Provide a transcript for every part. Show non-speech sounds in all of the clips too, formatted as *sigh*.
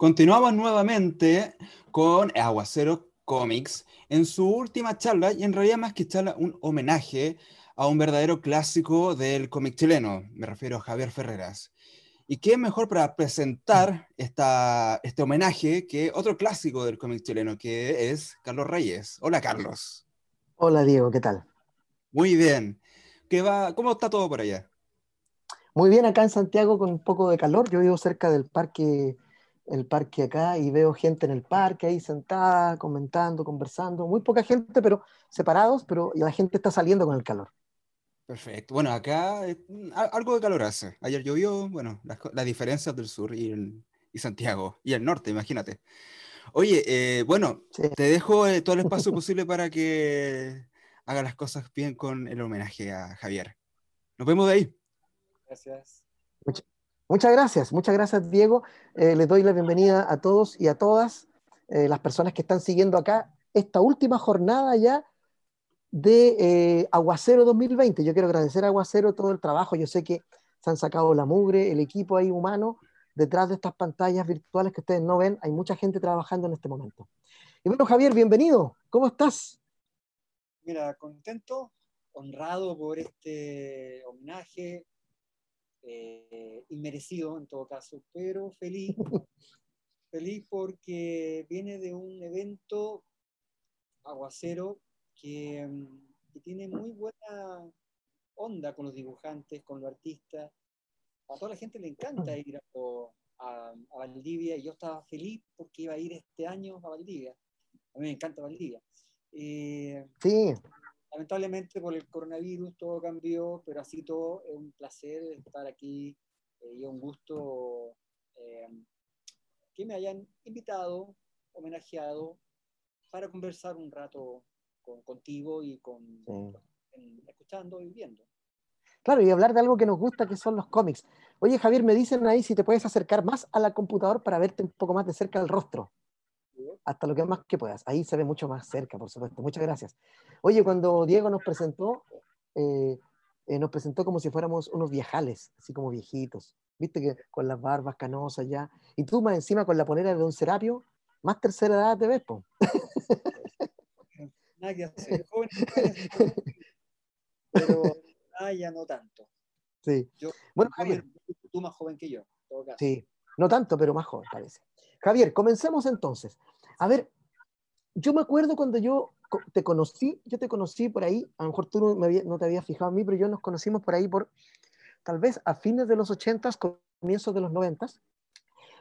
Continuamos nuevamente con Aguacero Comics en su última charla, y en realidad más que charla, un homenaje a un verdadero clásico del cómic chileno, me refiero a Javier Ferreras. ¿Y qué mejor para presentar esta, este homenaje que otro clásico del cómic chileno, que es Carlos Reyes? Hola, Carlos. Hola, Diego, ¿qué tal? Muy bien. ¿Qué va? ¿Cómo está todo por allá? Muy bien, acá en Santiago con un poco de calor. Yo vivo cerca del parque el parque acá y veo gente en el parque ahí sentada, comentando, conversando. Muy poca gente, pero separados, pero la gente está saliendo con el calor. Perfecto. Bueno, acá eh, algo de calor hace. Ayer llovió, bueno, las, diferencias del sur y, Santiago y el norte, imagínate. Oye, eh, bueno, te dejo eh, todo el espacio *laughs* posible para que haga las cosas bien con el homenaje a Javier. Nos vemos de ahí. Gracias. Muchas gracias, muchas gracias Diego. Eh, les doy la bienvenida a todos y a todas eh, las personas que están siguiendo acá esta última jornada ya de eh, Aguacero 2020. Yo quiero agradecer a Aguacero todo el trabajo. Yo sé que se han sacado la mugre, el equipo ahí humano, detrás de estas pantallas virtuales que ustedes no ven. Hay mucha gente trabajando en este momento. Y bueno, Javier, bienvenido. ¿Cómo estás? Mira, contento, honrado por este homenaje eh, inmerecido en todo caso, pero feliz, *laughs* feliz porque viene de un evento aguacero que, mm, que, tiene muy buena onda con los dibujantes, con los artistas. A toda la gente le encanta ir a, a, Valdivia y yo estaba feliz porque iba a ir este año a Valdivia. A mí me encanta Valdivia. Eh, sí lamentablemente por el coronavirus todo cambió, pero así todo es un placer estar aquí eh, y un gusto eh, que me hayan invitado, homenajeado, para conversar un rato contigo y con, escuchando y viendo. Claro, y hablar de algo que nos gusta, que son los cómics. Oye, Javier, me dicen ahí si te puedes acercar más a la computadora para verte un poco más de cerca el rostro hasta lo que más que puedas. Ahí se ve mucho más cerca, por supuesto. Muchas gracias. Oye, cuando Diego nos presentó, eh, eh, nos presentó como si fuéramos unos viejales, así como viejitos. Viste que con las barbas canosas ya. Y tú más encima con la ponera de un Serapio, más tercera edad te ves, po. Nada que hacer. Joven, *laughs* pero ah, ya no tanto. Sí. Yo, bueno, Javier, tú más joven que yo, en todo caso. Sí, no tanto, pero más joven parece. Javier, comencemos entonces. A ver, yo me acuerdo cuando yo te conocí, yo te conocí por ahí, a lo mejor tú no, te habías fijado en mí, pero yo nos conocimos por ahí por tal vez a fines de los 80, comienzos de los 90.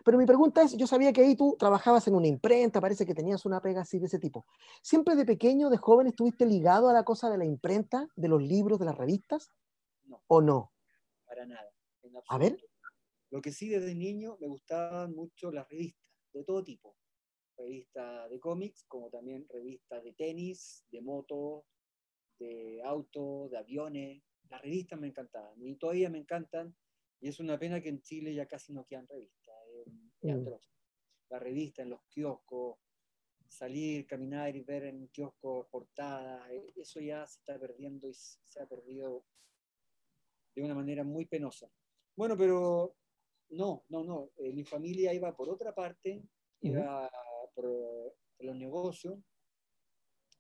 Pero mi pregunta es, yo sabía que ahí tú trabajabas en una imprenta, parece que tenías una pega así de ese tipo. ¿Siempre de pequeño, de joven, estuviste ligado a la cosa de la imprenta, de los libros, de las revistas? No. ¿O no? Para nada. A ver. Lo que sí desde niño me gustaban mucho las revistas, de todo tipo. Revistas de cómics, como también revistas de tenis, de moto, de auto, de aviones. Las revistas me encantaban y todavía me encantan. Y es una pena que en Chile ya casi no quedan revistas. Mm. La revista en los kioscos, salir, caminar y ver en kioscos portadas, e, eso ya se está perdiendo y se ha perdido de una manera muy penosa. Bueno, pero no, no, no. Eh, mi familia iba por otra parte, iba por, los negocios.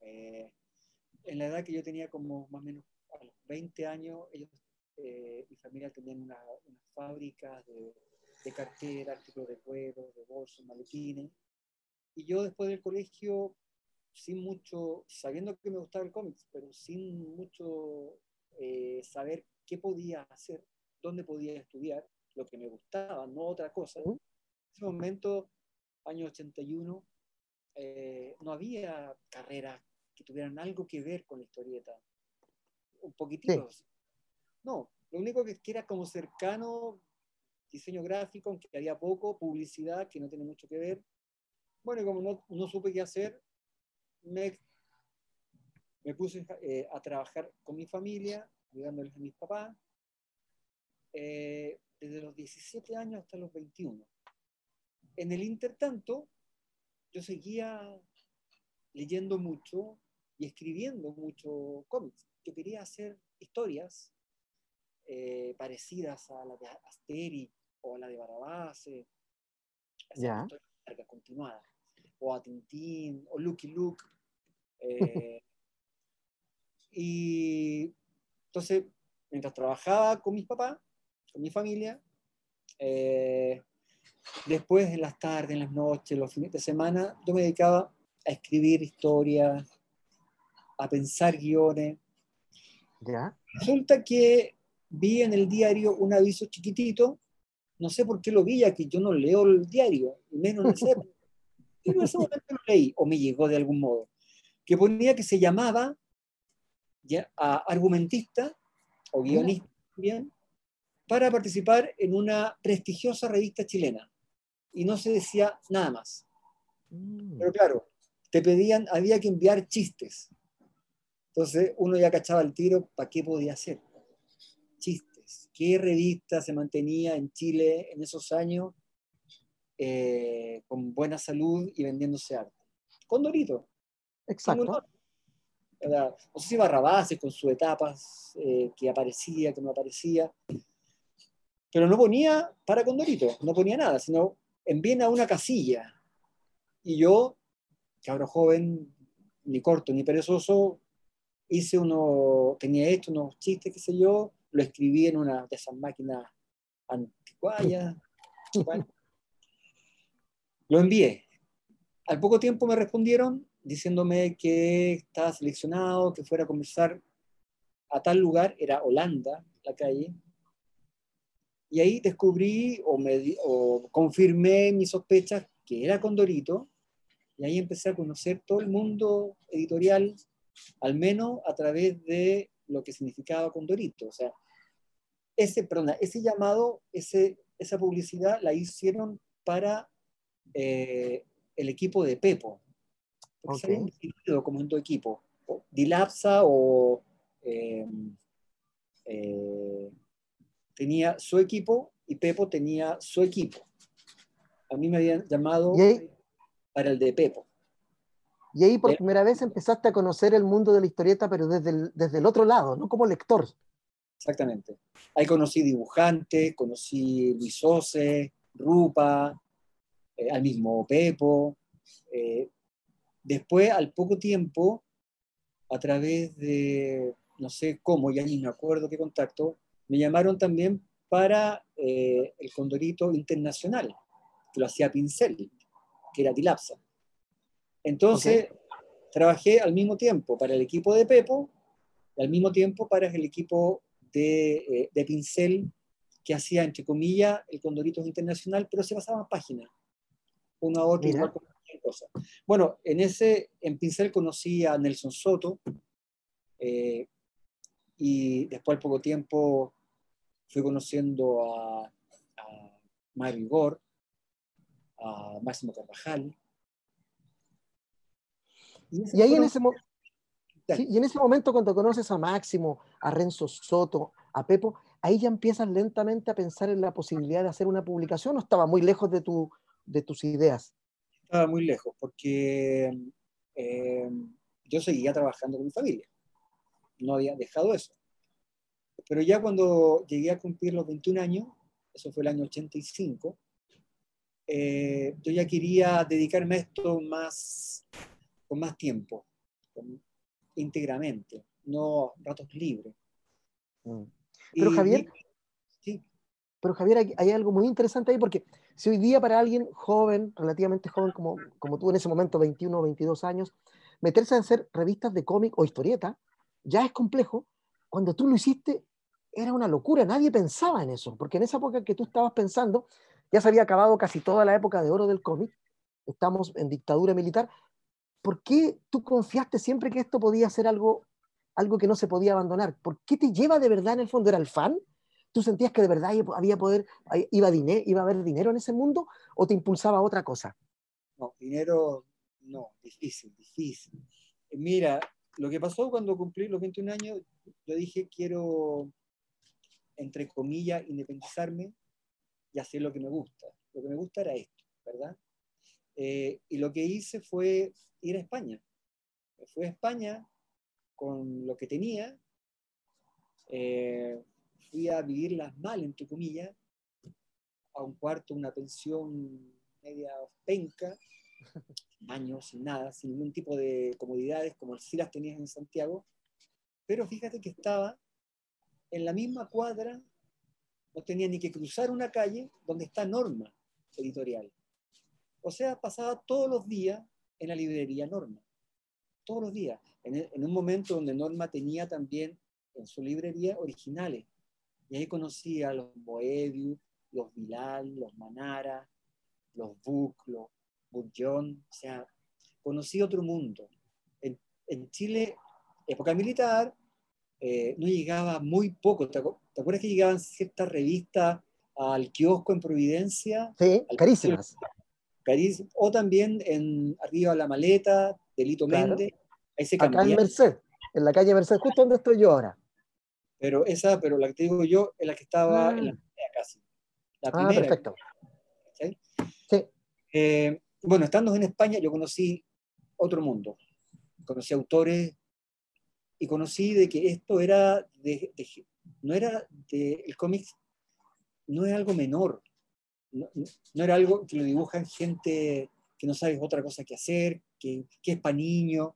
Eh, en la edad que yo tenía como más o menos a los 20 años, ellos, eh, mi familia tenían una, una fábrica de, de cartera, artículos de cuero, de bolsos, maletines. Y yo después del colegio, sin mucho, sabiendo que me gustaba el cómics, pero sin mucho saber qué podía hacer, dónde podía estudiar, lo que me gustaba, no otra cosa. En ese momento, año 81, eh, no había carreras que tuvieran algo que ver con la historieta. Un poquitito. No, lo único que, era como cercano, diseño gráfico, aunque había poco, publicidad, que no tiene mucho que ver. Bueno, y como no, no supe qué hacer, me, me puse eh, a trabajar con mi familia, ayudándoles a mis papás. Eh, desde los 17 años hasta los 21. En el intertanto, yo seguía leyendo mucho y escribiendo mucho cómics. Yo quería hacer historias eh, parecidas a la de Asterix o a la de Barabás. Ya. largas, continuadas, o a Tintín, o Lucky Luke. *laughs* eh, y entonces, mientras trabajaba con mis papás, con mi familia, eh, después en las tardes, en las noches, los fines de semana, yo me dedicaba a escribir historias, a pensar guiones. ¿Ya? Resulta que vi en el diario un aviso chiquitito, no sé por qué lo vi, ya que yo no leo el diario, menos en ese, *laughs* y en ese momento lo leí, o me llegó de algún modo, que ponía que se llamaba ya, a argumentista o guionista también, para participar en una prestigiosa revista chilena. Y no se decía nada más. Mm. Pero claro, te pedían, había que enviar chistes. Entonces uno ya cachaba el tiro, ¿para qué podía hacer? Chistes. ¿Qué revista se mantenía en Chile en esos años eh, con buena salud y vendiéndose arte? Condorito. Exacto. No sé si Barrabás con sus etapas, eh, que aparecía, que no aparecía, pero no ponía para Condorito, no ponía nada, sino envíen a una casilla. Y yo, cabro joven, ni corto ni perezoso, hice uno, tenía hecho unos chistes, qué sé yo, lo escribí en una de esas máquinas anticuarias. *laughs* Bueno, lo envié. Al poco tiempo me respondieron diciéndome que estaba seleccionado, que fuera a conversar a tal lugar, era Holanda, la calle, y ahí descubrí o, me, di- o confirmé mis sospechas que era Condorito, y ahí empecé a conocer todo el mundo editorial, al menos a través de lo que significaba Condorito. O sea, ese, perdona, ese llamado, ese, esa publicidad la hicieron para eh, el equipo de Pepo. Porque Ok. se habían como en dos equipos, o Dilapsa o eh, eh, tenía su equipo y Pepo tenía su equipo. A mí me habían llamado ahí- para el de Pepo. Y ahí por primera vez empezaste a conocer el mundo de la historieta, pero desde el, desde el otro lado, no como lector. Exactamente. Ahí conocí dibujantes, conocí Luis Ose, Rupa, eh, al mismo Pepo. eh, después, al poco tiempo, a través de, no sé cómo, ya ni me acuerdo qué contacto, me llamaron también para eh, el Condorito Internacional, que lo hacía Pincel, que era Tilapsa. Entonces, trabajé al mismo tiempo para el equipo de Pepo y al mismo tiempo para el equipo de, eh, de Pincel, que hacía, entre comillas, el Condorito Internacional, pero se pasaban páginas, uno a otro, igual con cualquier cosa. Bueno, en ese, en Pincel conocí a Nelson Soto, eh, y después al poco tiempo fui conociendo a, a Mario Igor, a Máximo Carvajal. Y ahí en ese, mo- sí, y en ese momento cuando conoces a Máximo, a Renzo Soto, a Pepo, ahí ya empiezas lentamente a pensar en la posibilidad de hacer una publicación o estaba muy lejos de, tu, de tus ideas. estaba muy lejos porque eh, yo seguía trabajando con mi familia. No había dejado eso. Pero ya cuando llegué a cumplir los 21 años, eso fue el año 85, eh, yo ya quería dedicarme a esto más, con más tiempo, con- íntegramente, no ratos libres. Pero Y- Javier, sí, Pero Javier, hay, hay algo muy interesante ahí porque si hoy día para alguien joven, relativamente joven como, como tú en ese momento, 21 o 22 años, meterse a hacer revistas de cómic o historieta ya es complejo, cuando tú lo hiciste era una locura, nadie pensaba en eso, porque en esa época que tú estabas pensando ya se había acabado casi toda la época de oro del cómic, estamos en dictadura militar. ¿Por qué tú confiaste siempre que esto podía ser algo, algo que no se podía abandonar? ¿Por qué te lleva de verdad en el fondo? ¿Era el fan? ¿Tú sentías que de verdad había poder, iba, diner, iba a haber dinero en ese mundo o te impulsaba otra cosa? No, dinero, no, difícil, difícil. Mira, lo que pasó cuando cumplí los 21 años, yo dije, quiero, entre comillas, independizarme y hacer lo que me gusta. Lo que me gusta era esto, ¿verdad? Eh, y lo que hice fue ir a España. Fui a España con lo que tenía, eh, fui a vivirlas mal, entre comillas, a un cuarto, una pensión media penca, *laughs* años, sin nada, sin ningún tipo de comodidades como si las tenías en Santiago, pero fíjate que estaba en la misma cuadra, no tenía ni que cruzar una calle donde está Norma Editorial. O sea, pasaba todos los días en la librería Norma, todos los días, en, en un momento donde Norma tenía también en su librería originales. Y ahí conocí a los Moebius, los Bilal, los Manara, los Buc, los Bullón, o sea, conocí otro mundo. En, en Chile, época militar, eh, no llegaba muy poco. ¿Te, acuerdas que llegaban ciertas revistas al kiosco en Providencia? Sí, carísimas. carísimas. O también en arriba la maleta, Delito claro. Méndez. Ahí se Acá en Merced, en la calle Merced, justo donde estoy yo ahora. Pero esa, pero la que te digo yo, es la que estaba en la primera casi. La primera. Ah, perfecto. ¿sí? sí. Eh, bueno, estando en España, yo conocí otro mundo. Conocí autores y conocí de que esto era de, de no era de, el cómic no es algo menor, no, no, era algo que lo dibujan gente que no sabe otra cosa que hacer, que, que es para niños.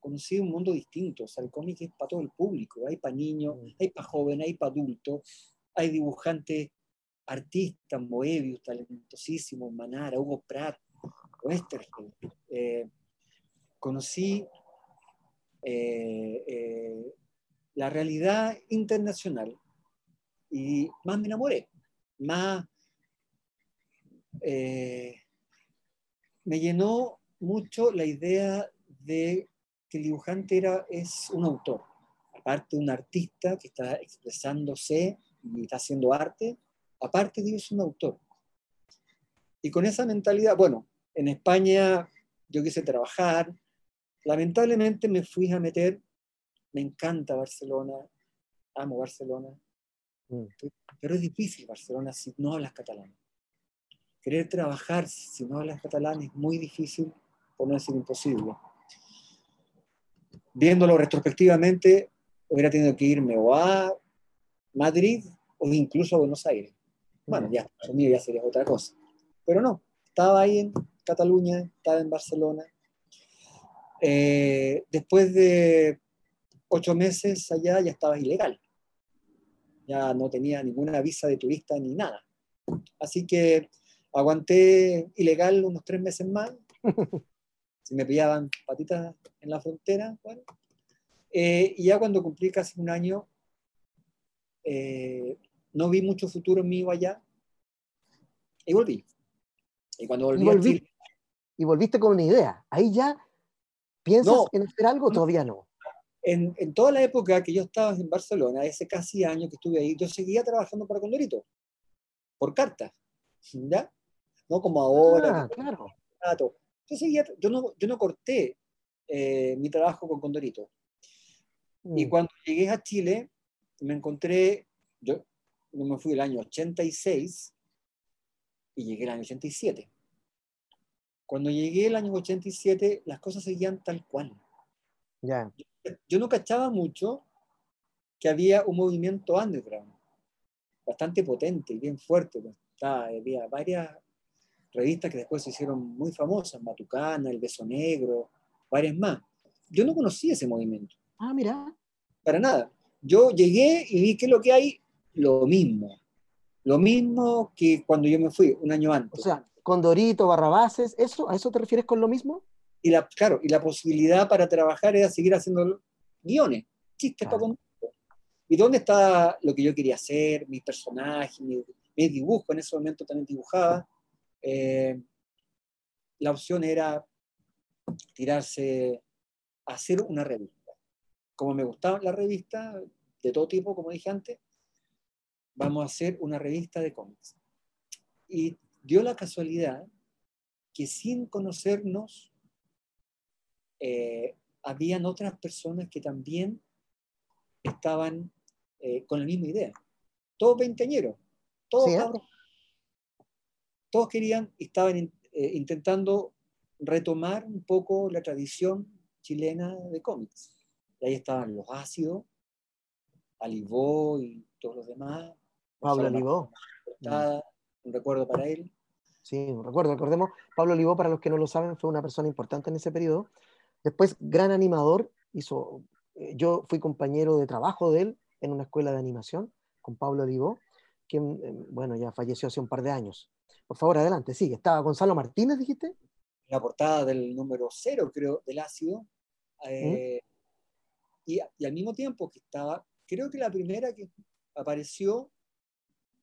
Conocí un mundo distinto, o sea, el cómic es para todo el público, hay para niños, mm. hay para jóvenes, hay para adultos, hay dibujantes, artistas, Moebius, talentosísimos, Manara, Hugo Pratt, Westergel. Eh, conocí eh, eh, la realidad internacional y más me enamoré, más eh, me llenó mucho la idea de que el dibujante era, es un autor, aparte de un artista que está expresándose y está haciendo arte, aparte de es un autor. Y con esa mentalidad, bueno, en España yo quise trabajar, lamentablemente me fui a meter, me encanta Barcelona, amo Barcelona, mm. pero es difícil Barcelona si no hablas catalán. Querer trabajar si no hablas catalán es muy difícil, por no decir imposible. Viéndolo retrospectivamente, hubiera tenido que irme o a Madrid o incluso a Buenos Aires. Bueno, ya, mío ya sería otra cosa. Pero no, estaba ahí en Cataluña, estaba en Barcelona. Eh, después de ocho meses allá ya estaba ilegal. Ya no tenía ninguna visa de turista ni nada. Así que aguanté ilegal unos tres meses más. *laughs* Si me pillaban patitas en la frontera, bueno. Eh, y ya cuando cumplí casi un año, eh, no vi mucho futuro mío allá y volví. Y cuando volví, y, volví, y volviste con una idea. Ahí ya piensas en hacer algo, todavía no. En, en, toda la época que yo estaba en Barcelona, ese casi año que estuve ahí, yo seguía trabajando para Condorito, por carta, ¿ya? No como ahora. Ah, claro. Yo, seguía, yo, no, yo no corté eh, mi trabajo con Condorito. Y mm. cuando llegué a Chile, me encontré, yo, yo me fui el año 86 y llegué el año 87. Cuando llegué el año 87, las cosas seguían tal cual. Ya. Yo no cachaba mucho que había un movimiento underground, bastante potente y bien fuerte. Pues. había varias revistas que después se hicieron muy famosas, Matucana, El Beso Negro, varias más. Yo no conocía ese movimiento. Ah, mira. Para nada. Yo llegué y vi que lo que hay, lo mismo. Lo mismo que cuando yo me fui, un año antes. O sea, Condorito, Barrabases, ¿eso, ¿a eso te refieres con lo mismo? Y la, claro, y la posibilidad para trabajar era seguir haciendo guiones, chistes para ¿Y dónde está lo que yo quería hacer, mi personaje, mi, mi dibujo? En ese momento también dibujaba. Eh, la opción era tirarse a hacer una revista. Como me gustaba la revista, de todo tipo, como dije antes, vamos a hacer una revista de cómics. Y dio la casualidad que sin conocernos, eh, habían otras personas que también estaban eh, con la misma idea. Todos veinteañeros, todos Todos querían, estaban eh, intentando retomar un poco la tradición chilena de cómics. Y ahí estaban los ácidos, Alibó y todos los demás. Pablo Alibó. Un recuerdo para él. Sí, recuerdo, recordemos, Pablo Olivó, para los que no lo saben, fue una persona importante en ese periodo. Después, gran animador, hizo, eh, yo fui compañero de trabajo de él en una escuela de animación con Pablo Olivó, que, eh, bueno, ya falleció hace un par de años. Por favor, adelante, sigue. Estaba Gonzalo Martínez, dijiste. La portada del número cero, creo, del ácido. Eh, y, y, al mismo tiempo que estaba, creo que la primera que apareció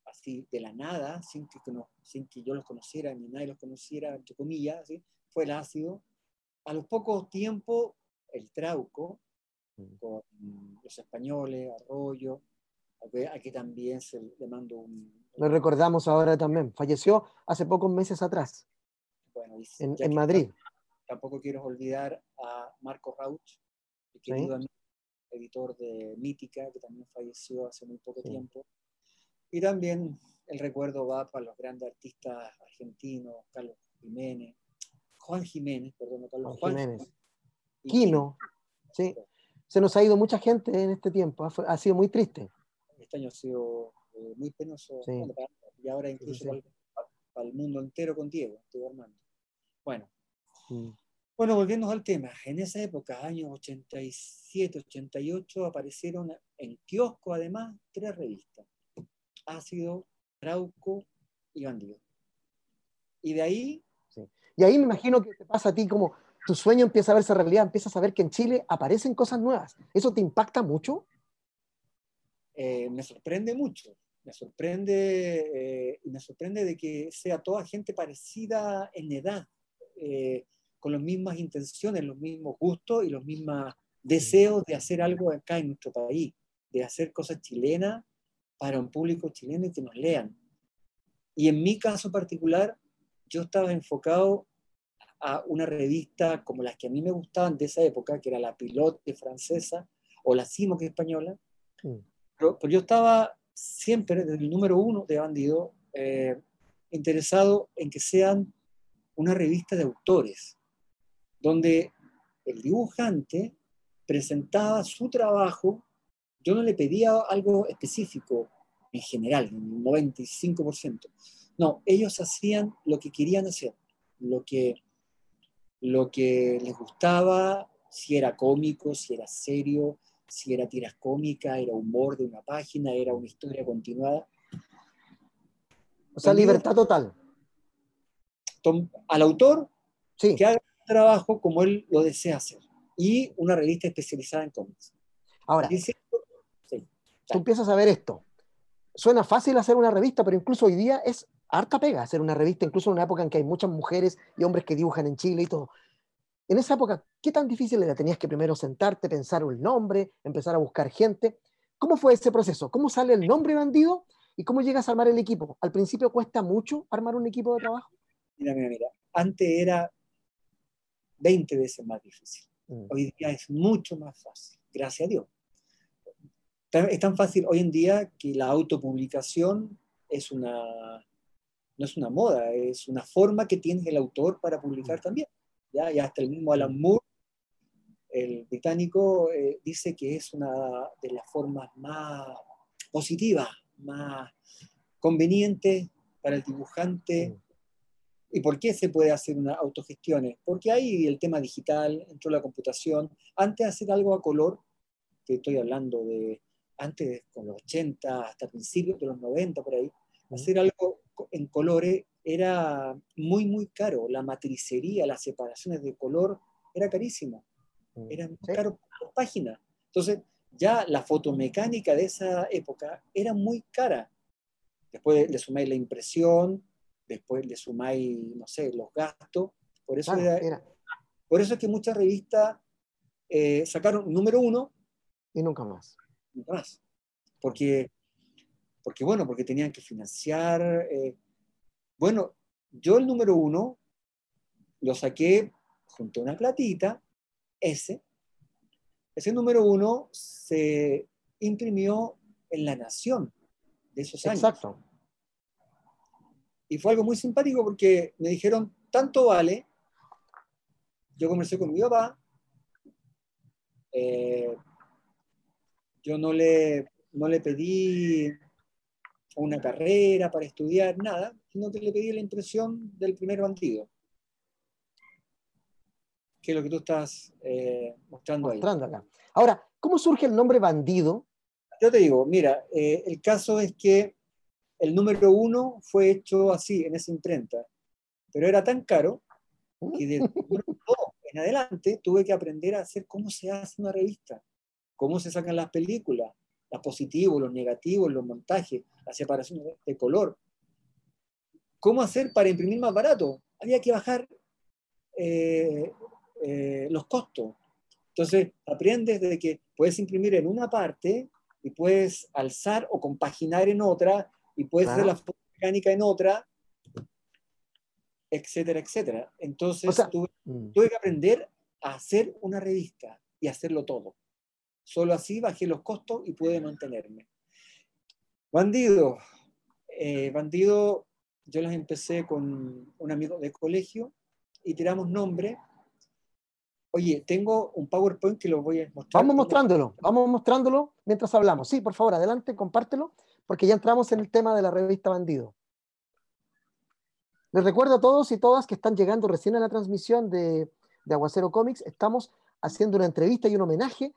así de la nada, sin que, sin que yo los conociera ni nadie los conociera, entre comillas, fue el ácido. A los pocos tiempos, el trauco, mm. con los españoles, Arroyo, aquí también se le mando un... Lo recordamos ahora también, falleció hace pocos meses atrás, bueno, en, en Madrid. Tampoco quiero olvidar a Marco Rauch, el querido editor de Mítica, que también falleció hace muy poco tiempo. Y también el recuerdo va para los grandes artistas argentinos, Carlos Jiménez, Juan Jiménez, perdón, Carlos Juan, Jiménez. Quino, sí. Se nos ha ido mucha gente en este tiempo, ha, sido muy triste. Este año ha sido eh, muy penoso y ahora incluso para, el mundo entero con Diego, Diego Armando. Bueno. Bueno, volviendo al tema, en esa época, años 87, 88, aparecieron en kiosco además tres revistas ácido, trauco y bandido. Y de ahí... Y ahí me imagino que te pasa a ti como tu sueño empieza a verse realidad, empiezas a ver que en Chile aparecen cosas nuevas. ¿Eso te impacta mucho? Eh, me sorprende mucho. Me sorprende, eh, me sorprende de que sea toda gente parecida en edad, eh, con las mismas intenciones, los mismos gustos y los mismos deseos de hacer algo acá en nuestro país, de hacer cosas chilenas para un público chileno y que nos lean. Y en mi caso particular, yo estaba enfocado a una revista como las que a mí me gustaban de esa época, que era la Pilote francesa o la Simo que española. Mm. Pero, yo estaba siempre, desde el número uno de Bandido, eh, interesado en que sean una revista de autores, donde el dibujante presentaba su trabajo yo no le pedía algo específico en general, un 95%. No, ellos hacían lo que querían hacer, lo que, lo que les gustaba, si era cómico, si era serio, si era tiras cómicas, era humor de una página, era una historia continuada. O sea, libertad total. Al autor que haga un trabajo como él lo desea hacer. Y una revista especializada en cómics. Ahora, tú empiezas a ver esto. Suena fácil hacer una revista, pero incluso hoy día es harta pega hacer una revista, incluso en una época en que hay muchas mujeres y hombres que dibujan en Chile y todo. En esa época, ¿qué tan difícil era? Tenías que primero sentarte, pensar un nombre, empezar a buscar gente. ¿Cómo fue ese proceso? ¿Cómo sale el nombre bandido y cómo llegas a armar el equipo? ¿Al principio cuesta mucho armar un equipo de trabajo? Mira, mira, mira. Antes era 20 veces más difícil. Mm. Hoy día es mucho más fácil, gracias a Dios es tan fácil hoy en día que la autopublicación es una, no es una moda, es una forma que tiene el autor para publicar también. ¿ya? Y hasta el mismo Alan Moore, el británico, eh, dice que es una de las formas más positivas, más convenientes para el dibujante. ¿Y por qué se puede hacer una autogestión? Porque hay el tema digital, entró la computación. Antes hacer algo a color, que estoy hablando de antes, con los 80, hasta principios de los 90, por ahí, hacer algo en colores era muy, muy caro. La matricería, las separaciones de color, era carísimo. Era muy caro por página. Entonces, ya la fotomecánica de esa época era muy cara. Después le sumáis la impresión, después le sumáis, no sé, los gastos. Por eso, Por eso es que muchas revistas eh, sacaron número uno. Y nunca más más. Porque, porque, bueno, porque tenían que financiar. Eh, bueno, yo el número uno lo saqué junto a una platita, ese. Ese número uno se imprimió en La Nación de esos años. Exacto. Y fue algo muy simpático porque me dijeron, tanto vale. Yo conversé con mi papá, eh, yo no le, no le pedí una carrera para estudiar, nada. sino que le pedí la impresión del primer bandido. Que es lo que tú estás eh, mostrando, mostrando acá. Ahora, ¿cómo surge el nombre bandido? Yo te digo, mira, eh, el caso es que el número uno fue hecho así, en esa imprenta, pero era tan caro que de *laughs* número dos en adelante tuve que aprender a hacer cómo se hace una revista, cómo se sacan las películas, los positivos, los negativos, los montajes, la separación de color. ¿Cómo hacer para imprimir más barato? Había que bajar eh, eh, los costos. Entonces, aprendes de que puedes imprimir en una parte y puedes alzar o compaginar en otra y puedes hacer la mecánica en otra, etcétera, etcétera. Entonces, mm. tuve que aprender a hacer una revista y hacerlo todo. Solo así bajé los costos y pude mantenerme. Bandido. Eh, bandido, yo las empecé con un amigo de colegio y tiramos nombre. Oye, tengo un PowerPoint que lo voy a mostrar. Vamos mostrándolo, vamos mostrándolo mientras hablamos. Sí, por favor, adelante, compártelo, porque ya entramos en el tema de la revista Bandido. Les recuerdo a todos y todas que están llegando recién a la transmisión de, de Aguacero Comics, estamos haciendo una entrevista y un homenaje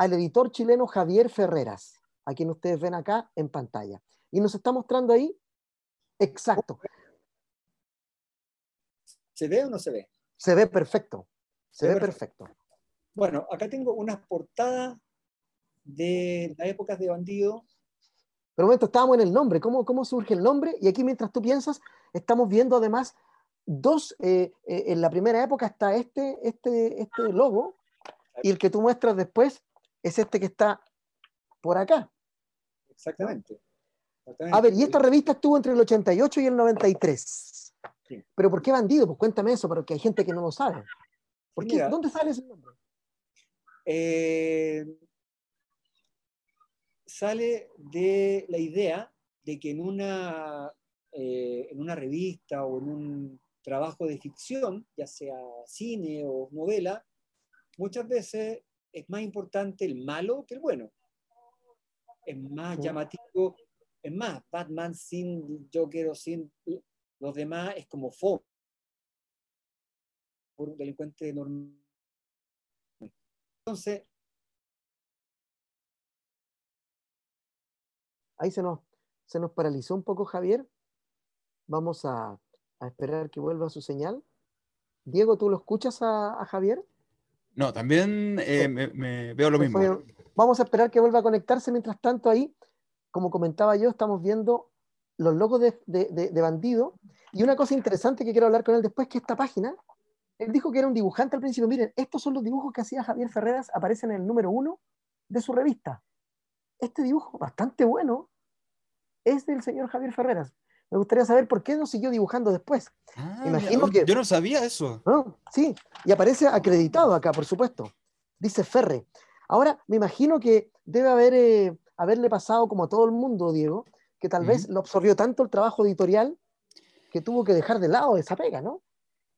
al editor chileno Javier Ferreras, a quien ustedes ven acá en pantalla. Y nos está mostrando ahí, exacto. ¿Se ve o no se ve? Se ve perfecto, se, ve perfecto. Bueno, acá tengo unas portadas de las épocas de bandido. Pero un momento, estábamos en el nombre, ¿Cómo, ¿cómo surge el nombre? Y aquí mientras tú piensas, estamos viendo además dos, eh, eh, en la primera época está este, este, este logo, y el que tú muestras después es este que está por acá. Exactamente. A ver, y esta revista estuvo entre el 88 y el 93. Pero ¿por qué bandido? Pues cuéntame eso, porque hay gente que no lo sabe. ¿Por qué? ¿Dónde sale ese nombre? Eh, sale de la idea de que en una, eh, en una revista o en un trabajo de ficción, ya sea cine o novela, muchas veces es más importante el malo que el bueno. Es más llamativo, es más, Batman sin Joker o sin los demás es como fo por un delincuente normal. Entonces, ahí se nos, se nos paralizó un poco Javier. Vamos a, esperar que vuelva su señal. Diego, ¿tú lo escuchas a Javier? No, también eh, me, veo lo mismo. vamos a esperar que vuelva a conectarse. Mientras tanto, ahí, como comentaba yo, estamos viendo los logos de, de, bandido. Y una cosa interesante que quiero hablar con él después, que esta página, él dijo que era un dibujante al principio. Miren, estos son los dibujos que hacía Javier Ferreras, aparecen en el número uno de su revista. Este dibujo, bastante bueno, es del señor Javier Ferreras. Me gustaría saber por qué no siguió dibujando después. Ah, Imagino que... Yo no sabía eso. sí, y aparece acreditado acá, por supuesto. Dice Ferre. Ahora, me imagino que debe haber, eh, haberle pasado como a todo el mundo, Diego, que tal vez lo absorbió tanto el trabajo editorial que tuvo que dejar de lado esa pega, ¿no?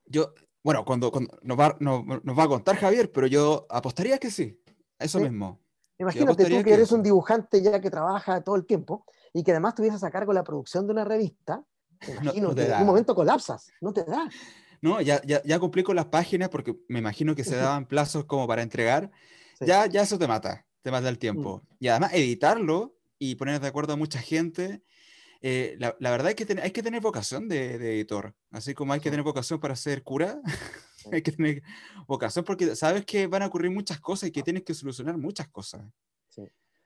Yo, bueno, cuando, nos, va, a contar Javier, pero yo apostaría que sí, eso mismo. Imagínate tú que, eres un dibujante ya que trabaja todo el tiempo y que además tuvieses a cargo la producción de una revista, imagino que en un momento colapsas, no te da. No, ya, ya, ya cumplí con las páginas porque me imagino que se *laughs* daban plazos como para entregar. Ya, ya eso te mata, te mata el tiempo. Mm. Y además editarlo y poner de acuerdo a mucha gente. Eh, la, la, verdad es que hay que tener vocación de, de, editor, así como hay que tener vocación para ser cura, *laughs* hay que tener vocación porque sabes que van a ocurrir muchas cosas y que tienes que solucionar muchas cosas. Sí.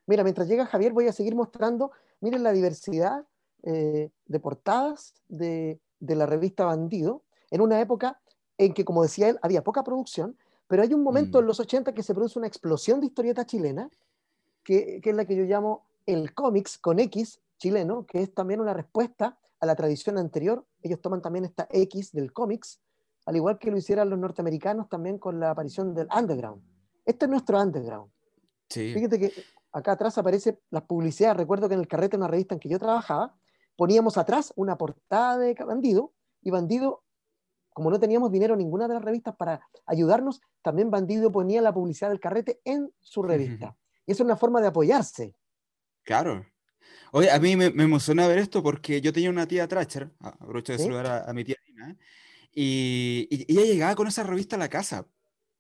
Mira, mientras llega Javier, voy a seguir mostrando, miren la diversidad eh, de portadas de, la revista Bandido, en una época en que, como decía él, había poca producción, pero hay un momento mm. en los 80 que se produce una explosión de historieta chilena, que, es la que yo llamo el cómics con X chileno, que es también una respuesta a la tradición anterior. Ellos toman también esta X del cómics, al igual que lo hicieran los norteamericanos también con la aparición del underground. Este es nuestro underground. Fíjate que acá atrás aparece las publicidades. Recuerdo que en el carrete, una revista en que yo trabajaba, poníamos atrás una portada de Bandido y Bandido, como no teníamos dinero en ninguna de las revistas para ayudarnos, también Bandido ponía la publicidad del carrete en su revista. Y eso es una forma de apoyarse. Claro. Oye, a mí me, me, emociona ver esto porque yo tenía una tía Tracher, aprovecho de ¿Sí? saludar a, a, mi tía Nina, y, y, ella llegaba con esa revista a la casa.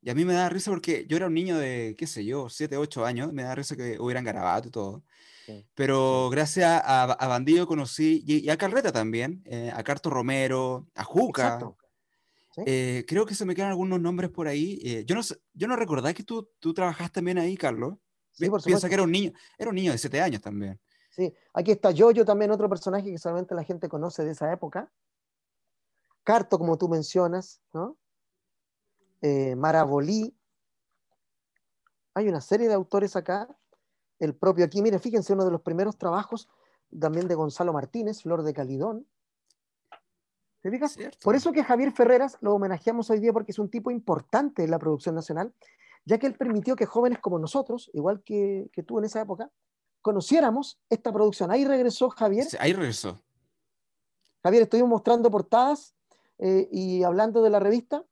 Y a mí me da risa porque yo era un niño de, qué sé yo, 7, 8 años, me da risa que hubieran garabato y todo. Sí. Pero gracias a, a, Bandido conocí, y, y a Carreta también, eh, a Carto Romero, a Juca. ¿Sí? Eh, creo que se me quedan algunos nombres por ahí. Eh, yo, no, yo no recordaba que tú, tú trabajaste también ahí, Carlos. Sí, por Piensa que era un niño, era un niño de 7 años también. Sí, aquí está Yoyo también, otro personaje que solamente la gente conoce de esa época. Carto, como tú mencionas, ¿no? Eh, Marabolí. Hay una serie de autores acá. El propio aquí, mire, fíjense, uno de los primeros trabajos también de Gonzalo Martínez, Flor de Calidón. ¿Te fijas? Cierto. Por eso que Javier Ferreras lo homenajeamos hoy día porque es un tipo importante en la producción nacional, ya que él permitió que jóvenes como nosotros, igual que, que tú en esa época, conociéramos esta producción. Ahí regresó Javier. Sí, ahí regresó. Javier, estuvimos mostrando portadas eh, y hablando de la revista.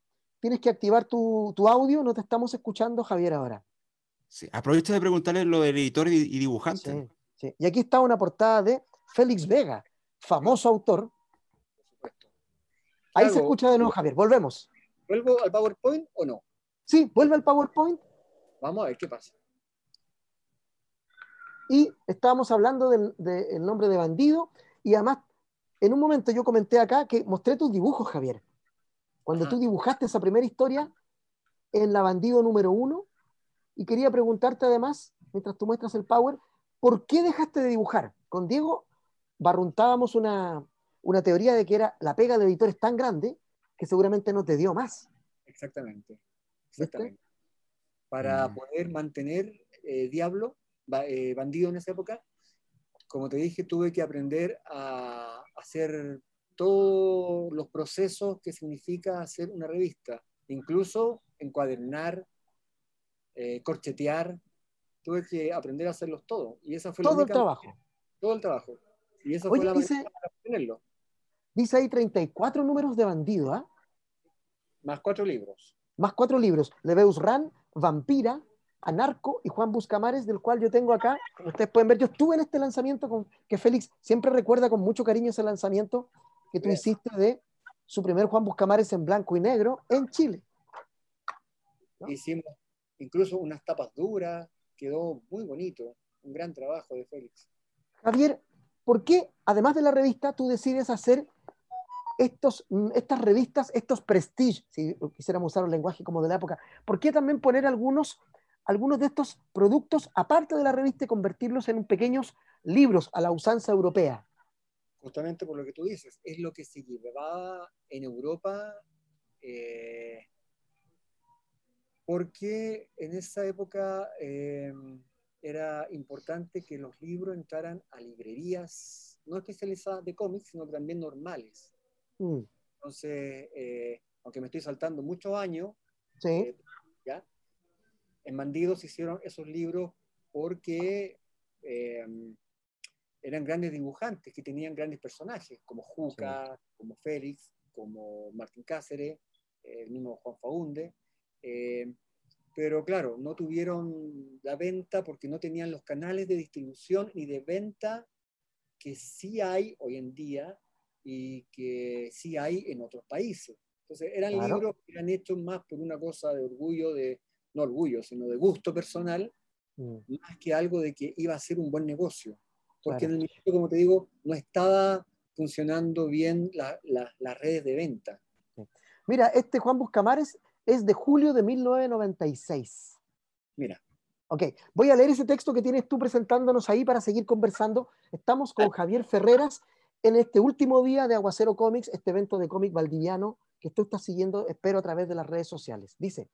Tienes que activar tu, tu, audio, no te estamos escuchando, Javier, ahora. Sí, aprovecha de preguntarle lo del editor y, y dibujante. Sí, sí. Y aquí está una portada de Félix Vega, famoso autor. Ahí se escucha de nuevo, Javier. Volvemos. ¿Vuelvo al PowerPoint o no? Sí, vuelve al PowerPoint. Vamos a ver qué pasa. Y estábamos hablando del, del, nombre de bandido. Y además, en un momento yo comenté acá que mostré tus dibujos, Javier. Cuando tú dibujaste esa primera historia en la bandido número uno. Y quería preguntarte además, mientras tú muestras el Power, ¿por qué dejaste de dibujar? Con Diego barruntábamos una, una teoría de que era la pega de editores tan grande que seguramente no te dio más. Exactamente. Exactamente. Para Mm. poder mantener eh, Diablo, ba- eh, bandido en esa época, como te dije, tuve que aprender a hacer todos los procesos que significa hacer una revista, incluso encuadernar, eh, corchetear, tuve que aprender a hacerlos todos. Y esa fue la Todo el única- trabajo. Todo el trabajo. Y esa Oye, fue la dice- manera para obtenerlo. Dice ahí 34 números de bandido, ¿ah? Más cuatro libros. Más cuatro libros. Leveus Ran, Vampira, Anarco y Juan Buscamares, del cual yo tengo acá, como ustedes pueden ver, yo estuve en este lanzamiento con, que Félix siempre recuerda con mucho cariño ese lanzamiento que tú Bien. hiciste de su primer Juan Buscamares en blanco y negro en Chile. ¿No? Hicimos incluso unas tapas duras, quedó muy bonito, un gran trabajo de Félix. Javier, ¿por qué, además de la revista, tú decides hacer estos, mm, estas revistas, estos prestige, si quisiéramos usar un lenguaje como de la época? ¿Por qué también poner algunos, algunos de estos productos aparte de la revista y convertirlos en pequeños libros a la usanza europea? Justamente por lo que tú dices, es lo que se llevaba en Europa, eh, porque en esa época eh, era importante que los libros entraran a librerías no especializadas de cómics, sino también normales. Mm, Entonces, eh, aunque me estoy saltando muchos años, sí, eh, ¿ya? En Bandidos hicieron esos libros porque eh, eran grandes dibujantes que tenían grandes personajes, como Juca, como Félix, como Martín Cáceres, el mismo Juan Faunde. eh, pero claro, no tuvieron la venta porque no tenían los canales de distribución ni de venta que sí hay hoy en día y que sí hay en otros países. Entonces, eran Claro. libros que eran hechos más por una cosa de orgullo, de, no orgullo, sino de gusto personal, mm, más que algo de que iba a ser un buen negocio. Porque Claro. en el momento, como te digo, no estaba funcionando bien la- la- las redes de venta. Mira, este Juan Buscamares es de julio de 1996. Mira, Ok, voy a leer ese texto que tienes tú presentándonos ahí para seguir conversando. Estamos con Javier Ferreras en este último día de Aguacero Comics, este evento de cómic valdiviano que tú estás siguiendo, espero, a través de las redes sociales. Dice,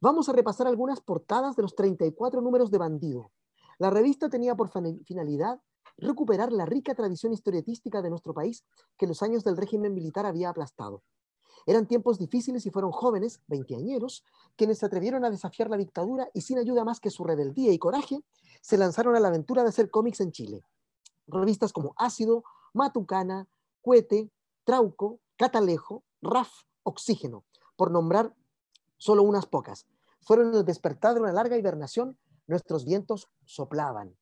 vamos a repasar algunas portadas de los 34 números de Bandido. La revista tenía por fina- finalidad recuperar la rica tradición historietística de nuestro país que los años del régimen militar había aplastado. Eran tiempos difíciles y fueron jóvenes, veinteañeros, quienes se atrevieron a desafiar la dictadura y sin ayuda más que su rebeldía y coraje, se lanzaron a la aventura de hacer cómics en Chile. Revistas como Ácido, Matucana, Cuete, Trauco, Catalejo, RAF, Oxígeno, por nombrar solo unas pocas. Fueron el despertar de una larga hibernación, nuestros vientos soplaban.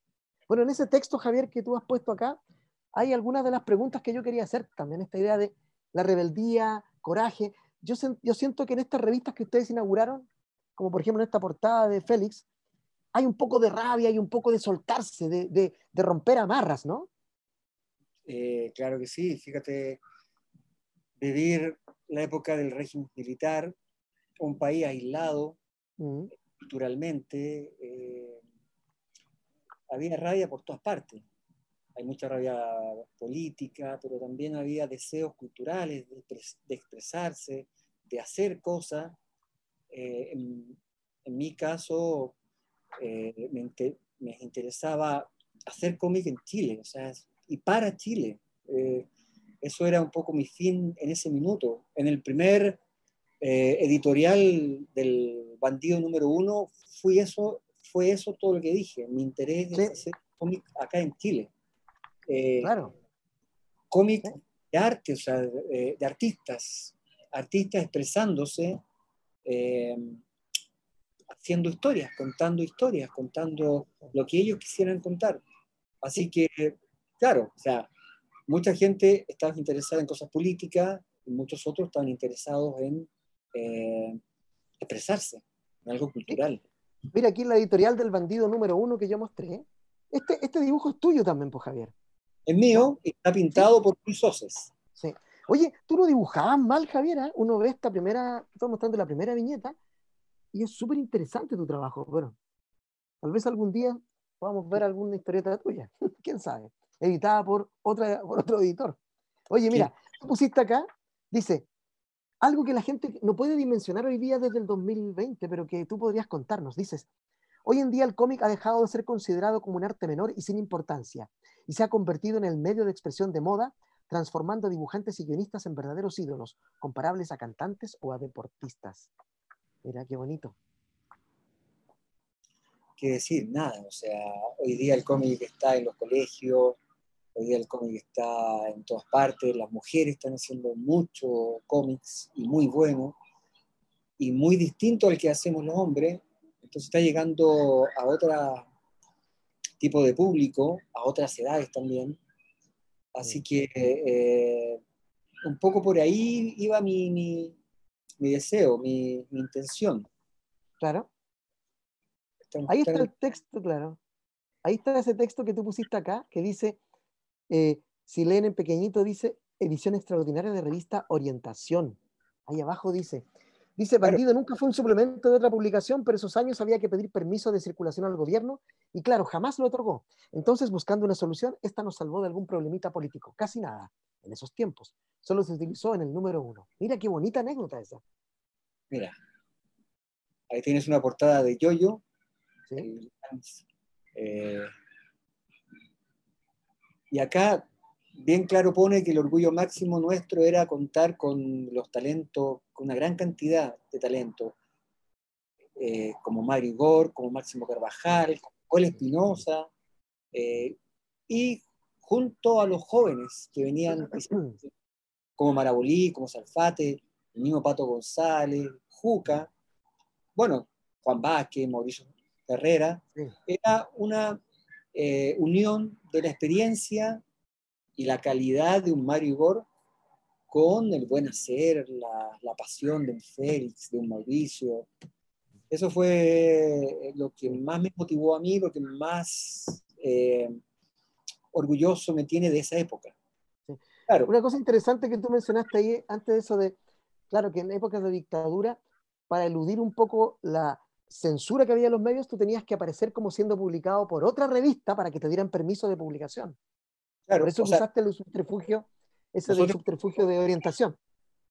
Bueno, en ese texto, Javier, que tú has puesto acá, hay algunas de las preguntas que yo quería hacer también, esta idea de la rebeldía, coraje. Yo, yo siento que en estas revistas que ustedes inauguraron, como por ejemplo en esta portada de Félix, hay un poco de rabia, hay un poco de soltarse, de, de, de romper amarras, ¿no? Eh, claro que sí, fíjate, vivir la época del régimen militar, un país aislado mm. culturalmente, eh, había rabia por todas partes. Hay mucha rabia política, pero también había deseos culturales de, expresarse, de hacer cosas. Eh, en, mi caso, me, me, interesaba hacer cómic en Chile, o sea, y para Chile. Eh, eso era un poco mi fin en ese minuto. En el primer eh, editorial del bandido número uno, fui eso, fue eso todo lo que dije. Mi interés es hacer cómic acá en Chile. Eh, claro. Cómic de arte, o sea, de, artistas. Artistas expresándose, haciendo historias, contando historias, contando lo que ellos quisieran contar. Así que Claro, o sea, mucha gente estaba interesada en cosas políticas y muchos otros estaban interesados en eh, expresarse, en algo cultural. Mira, aquí la editorial del bandido número uno que yo mostré, este, este dibujo es tuyo también, pues Javier. Es mío y está pintado por Luis Soces. Sí. Oye, tú no dibujabas mal, Javier. ¿eh? Uno ve esta primera, estoy mostrando la primera viñeta y es súper interesante tu trabajo. Bueno, tal vez algún día podamos ver alguna historieta tuya. *laughs* ¿Quién sabe? editada por, otra, por otro editor. Oye, mira, tú pusiste acá, dice, algo que la gente no puede dimensionar hoy día desde el 2020, pero que tú podrías contarnos. Dices, hoy en día el cómic ha dejado de ser considerado como un arte menor y sin importancia, y se ha convertido en el medio de expresión de moda, transformando dibujantes y guionistas en verdaderos ídolos, comparables a cantantes o a deportistas. Mira, qué bonito qué decir, nada. O sea, hoy día el cómic está en los colegios, Hoy día el cómic está en todas partes, las mujeres están haciendo mucho cómics y muy bueno, y muy distinto al que hacemos los hombres. Entonces está llegando a otro tipo de público, a otras edades también. Así que eh, un poco por ahí iba mi, mi, deseo, mi, intención. Claro. Ahí está el texto, claro. Ahí está ese texto que tú pusiste acá, que dice, eh, si leen en pequeñito, dice edición extraordinaria de revista Orientación. Ahí abajo dice, dice, Bandido nunca fue un suplemento de otra publicación, pero esos años había que pedir permiso de circulación al gobierno y claro, jamás lo otorgó. Entonces, buscando una solución, esta nos salvó de algún problemita político. Casi nada, en esos tiempos. Solo se utilizó en el número uno. Mira qué bonita anécdota esa. Mira, ahí tienes una portada de Yoyo. ¿Sí? Eh, y acá bien claro pone que el orgullo máximo nuestro era contar con los talentos, con una gran cantidad de talentos, eh, como Mario Igor, como Máximo Carvajal, como Cole Espinosa, eh, y junto a los jóvenes que venían, *clears throat* como Marabolí, como Salfate, el mismo Pato González, Juca, bueno, Juan Vázquez, Mauricio Herrera, era una eh, unión de la experiencia y la calidad de un Mario Igor con el buen hacer, la, pasión de un Félix, de un Mauricio. Eso fue lo que más me motivó a mí, lo que más eh, orgulloso me tiene de esa época. Claro. Una cosa interesante que tú mencionaste ahí, antes de eso de, claro, que en épocas de dictadura, para eludir un poco la, censura que había en los medios, tú tenías que aparecer como siendo publicado por otra revista para que te dieran permiso de publicación. Claro, por eso usaste el subterfugio, ese del subterfugio de orientación.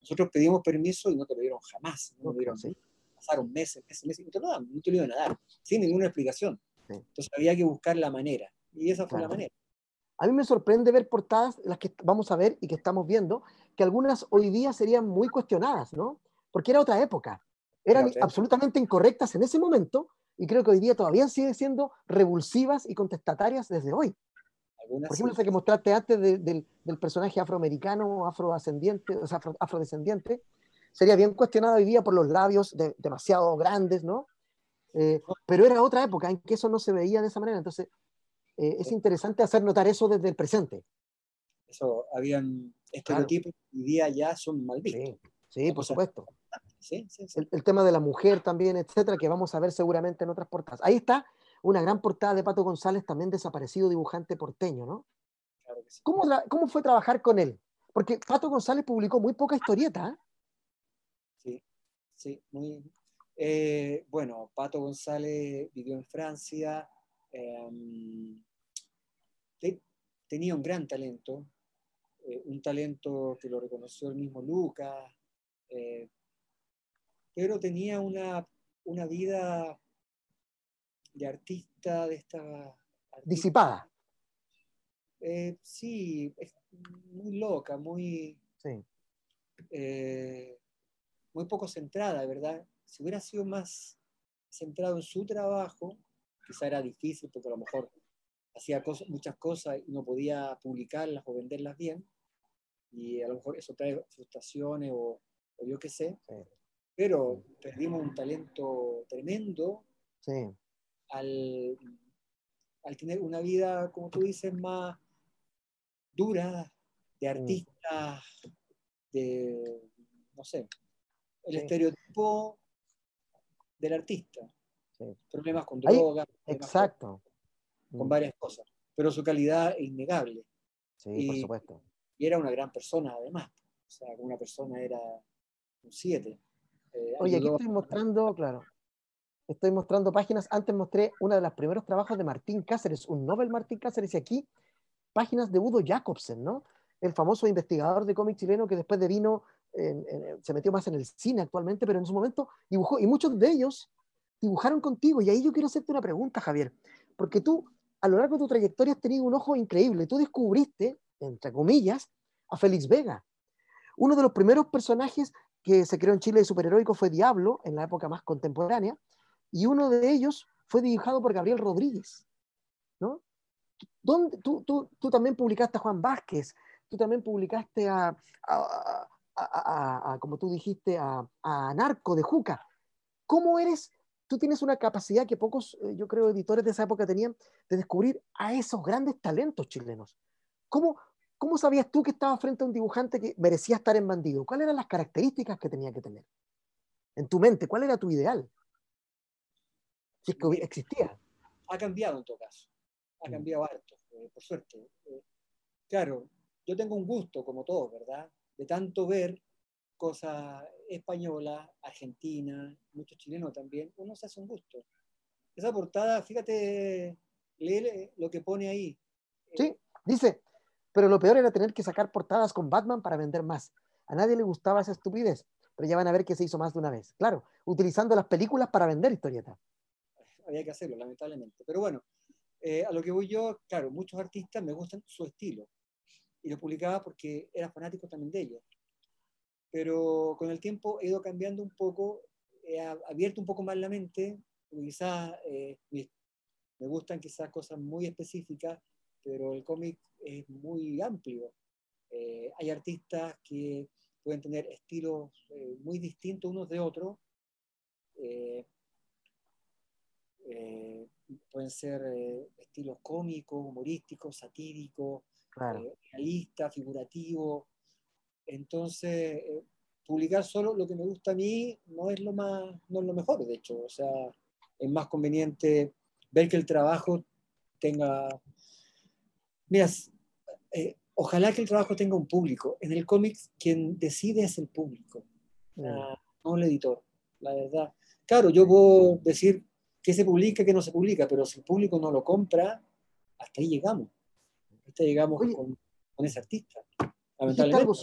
Nosotros pedimos permiso y no te lo dieron jamás. No lo dieron, ¿sí? Pasaron meses, meses, meses, y no te lo dan, no te lo iban a dar, sin ninguna explicación. Entonces había que buscar la manera, y esa fue la manera. A mí me sorprende ver portadas, las que vamos a ver y que estamos viendo, que algunas hoy día serían muy cuestionadas, ¿no? Porque era otra época eran absolutamente incorrectas en ese momento y creo que hoy día todavía siguen siendo revulsivas y contestatarias desde hoy. Por ejemplo, ese que mostraste antes del, personaje afroamericano, afrodescendiente, o sea, afrodescendiente, sería bien cuestionado hoy día por los labios demasiado grandes, ¿no? Eh, pero era otra época en que eso no se veía de esa manera. Entonces, eh, es interesante hacer notar eso desde el presente. Eso, habían estereotipos que hoy día ya son mal vistos. Sí, sí por supuesto. Sí, sí, el, el, tema de la mujer también, etcétera, que vamos a ver seguramente en otras portadas. Ahí está una gran portada de Pato González, también desaparecido dibujante porteño, ¿no? Claro que sí. ¿Cómo, ¿Cómo, fue trabajar con él? Porque Pato González publicó muy poca historieta. ¿eh? Sí, sí, muy. Eh, bueno, Pato González vivió en Francia, eh, tenía un gran talento, eh, un talento que lo reconoció el mismo Lucas, pero tenía una, una vida de artista, de esta... Artista, Disipada. Eh, sí, muy loca, muy... Sí. Eh, muy poco centrada, ¿verdad? Si hubiera sido más centrado en su trabajo, quizá era difícil porque a lo mejor hacía cosas, muchas cosas y no podía publicarlas o venderlas bien, y a lo mejor eso trae frustraciones o, o yo qué sé, Sí. Pero perdimos un talento tremendo Sí. al, al tener una vida, como tú dices, más dura, de artista, de, no sé, el Sí. estereotipo del artista. Problemas con drogas, Exacto. con, con varias cosas, pero su calidad es innegable. Sí, por y- supuesto. Y era una gran persona además. O sea, una persona era un 7. Oye, aquí estoy mostrando, claro, estoy mostrando páginas. Antes mostré uno de los primeros trabajos de Martín Cáceres, un Nobel Martín Cáceres, y aquí páginas de Udo Jacobsen, ¿no? El famoso investigador de cómic chileno que después de vino, en- en- se metió más en el cine actualmente, pero en su momento dibujó, y muchos de ellos dibujaron contigo. Y ahí yo quiero hacerte una pregunta, Javier, porque tú, a lo largo de tu trayectoria, has tenido un ojo increíble. Tú descubriste, entre comillas, a Félix Vega. Uno de los primeros personajes que se creó en Chile de superheroico fue Diablo, en la época más contemporánea, y uno de ellos fue dibujado por Gabriel Rodríguez. ¿no? ¿Dónde, tú, tú, tú también publicaste a Juan Vázquez, tú también publicaste a, a, a- a- a- como tú dijiste, a, Narco de Juca. ¿Cómo eres? Tú tienes una capacidad que pocos, eh, yo creo, editores de esa época tenían de descubrir a esos grandes talentos chilenos. ¿Cómo, ¿Cómo sabías tú que estabas frente a un dibujante que merecía estar en bandido? ¿Cuáles eran las características que tenía que tener? En tu mente, ¿cuál era tu ideal? Si es que existía. ha cambiado en todo caso. Ha Mm. cambiado harto, eh, por suerte. Eh, claro, yo tengo un gusto, como todos, ¿verdad? De tanto ver cosas españolas, argentinas, muchos chilenos también, uno se hace un gusto. Esa portada, fíjate, lee lo que pone ahí. Sí, dice, pero lo peor era tener que sacar portadas con Batman para vender más. A nadie le gustaba esa estupidez, pero ya van a ver que se hizo más de una vez. Claro, utilizando las películas para vender historietas. había que hacerlo, lamentablemente. Pero bueno, eh, a lo que voy yo, claro, muchos artistas me gustan su estilo. Y lo publicaba porque era fanático también de ellos. Pero con el tiempo he ido cambiando un poco, he abierto un poco más la mente. Quizás eh, me gustan quizás cosas muy específicas, pero el cómic es muy amplio. Eh, hay artistas que pueden tener estilos eh, muy distintos unos de otros. Eh, pueden ser estilos cómicos, humorísticos, satíricos, Claro. realistas, figurativos. Entonces, publicar solo lo que me gusta a mí no es lo más, no es lo mejor, de hecho. O sea, es más conveniente ver que el trabajo tenga. Mira, eh, ojalá que el trabajo tenga un público. En el cómic, quien decide es el público Mm. no el editor, la verdad. Claro, yo puedo decir que se publica, que no se publica, pero si el público no lo compra, hasta ahí llegamos. Hasta ahí llegamos Oye. con, con ese artista. Dijiste Lamentablemente. algo,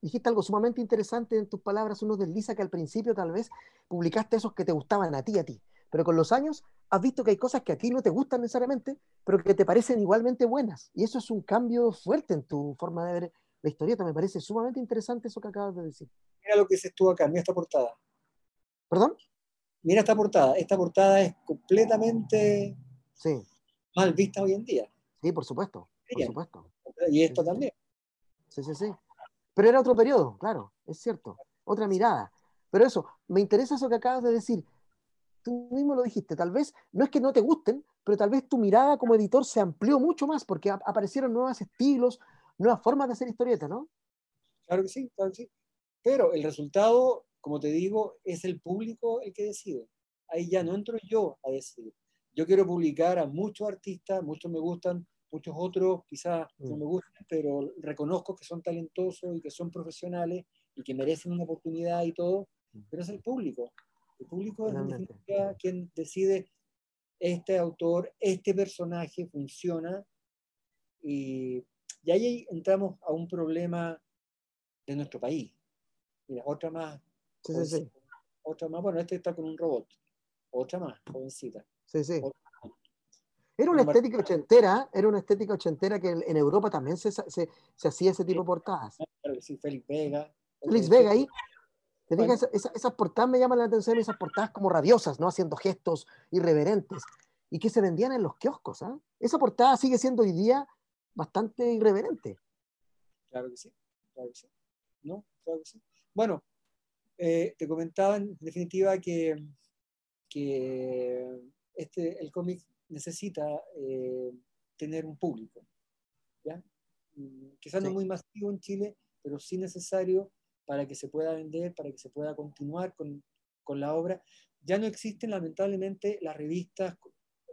dijiste algo sumamente interesante en tus palabras, uno desliza que al principio tal vez publicaste esos que te gustaban a ti, a ti, pero con los años has visto que hay cosas que a ti no te gustan necesariamente, pero que te parecen igualmente buenas. Y eso es un cambio fuerte en tu forma de ver la historieta. Me parece sumamente interesante eso que acabas de decir. Mira lo que dices tú acá, mira esta portada. ¿Perdón? Mira esta portada. Esta portada es completamente Sí, mal vista hoy en día. sí, por supuesto, por supuesto. Y esto sí. también. Sí, sí, sí. Pero era otro periodo, claro, es cierto. Otra mirada. Pero eso, me interesa eso que acabas de decir. Tú mismo lo dijiste, tal vez no es que no te gusten, pero tal vez tu mirada como editor se amplió mucho más porque aparecieron nuevos estilos, nuevas formas de hacer historietas, ¿no? Claro que sí, claro que sí. Pero el resultado, como te digo, es el público el que decide. Ahí ya no entro yo a decidir. Yo quiero publicar a muchos artistas, muchos me gustan, muchos otros quizás no mm. me gustan, pero reconozco que son talentosos y que son profesionales y que merecen una oportunidad y todo, mm. pero es el público. El público es quien decide este autor, este personaje funciona y, y ahí entramos a un problema de nuestro país. Mira, otra más. Sí, sí, sí. Otra más, bueno, este está con un robot. Otra más, jovencita. Sí, sí. Era una estética ochentera, era una estética ochentera que en Europa también se, se, se hacía ese tipo de portadas. Sí, Félix Vega. Félix Vega ahí. Te bueno. esas portadas me llaman la atención, esas portadas como rabiosas, ¿no? Haciendo gestos irreverentes y que se vendían en los kioscos. ¿ah? Esa portada sigue siendo hoy día bastante irreverente. Claro que sí, claro que sí. ¿No? Claro que sí. Bueno, eh, te comentaba en definitiva que, que este, el cómic necesita eh, tener un público. ¿ya? Mm, quizás sí. no muy masivo en Chile, pero sí necesario para que se pueda vender, para que se pueda continuar con, con la obra. Ya no existen lamentablemente las revistas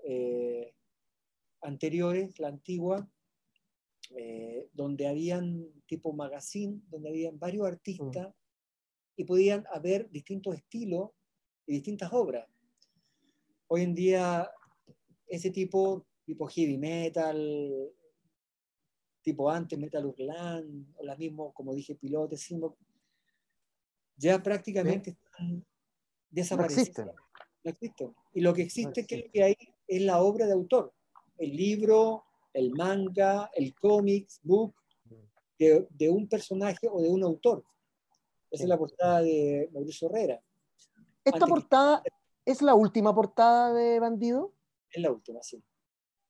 eh, anteriores, la antigua, eh, donde habían tipo magazine, donde habían varios artistas mm. y podían haber distintos estilos y distintas obras. Hoy en día ese tipo, tipo heavy metal, tipo antes Metal Urlan, o la mismo, como dije, Pilote, Simbo, ya prácticamente están desaparecidos. No, no existen. Y lo que existe, no que, que hay es la obra de autor, el libro, el manga, el cómics, book, de, de, un personaje o de un autor. Esa es la portada de Mauricio Herrera. ¿Esta Antes portada que... es la última portada de Bandido? Es la última, sí.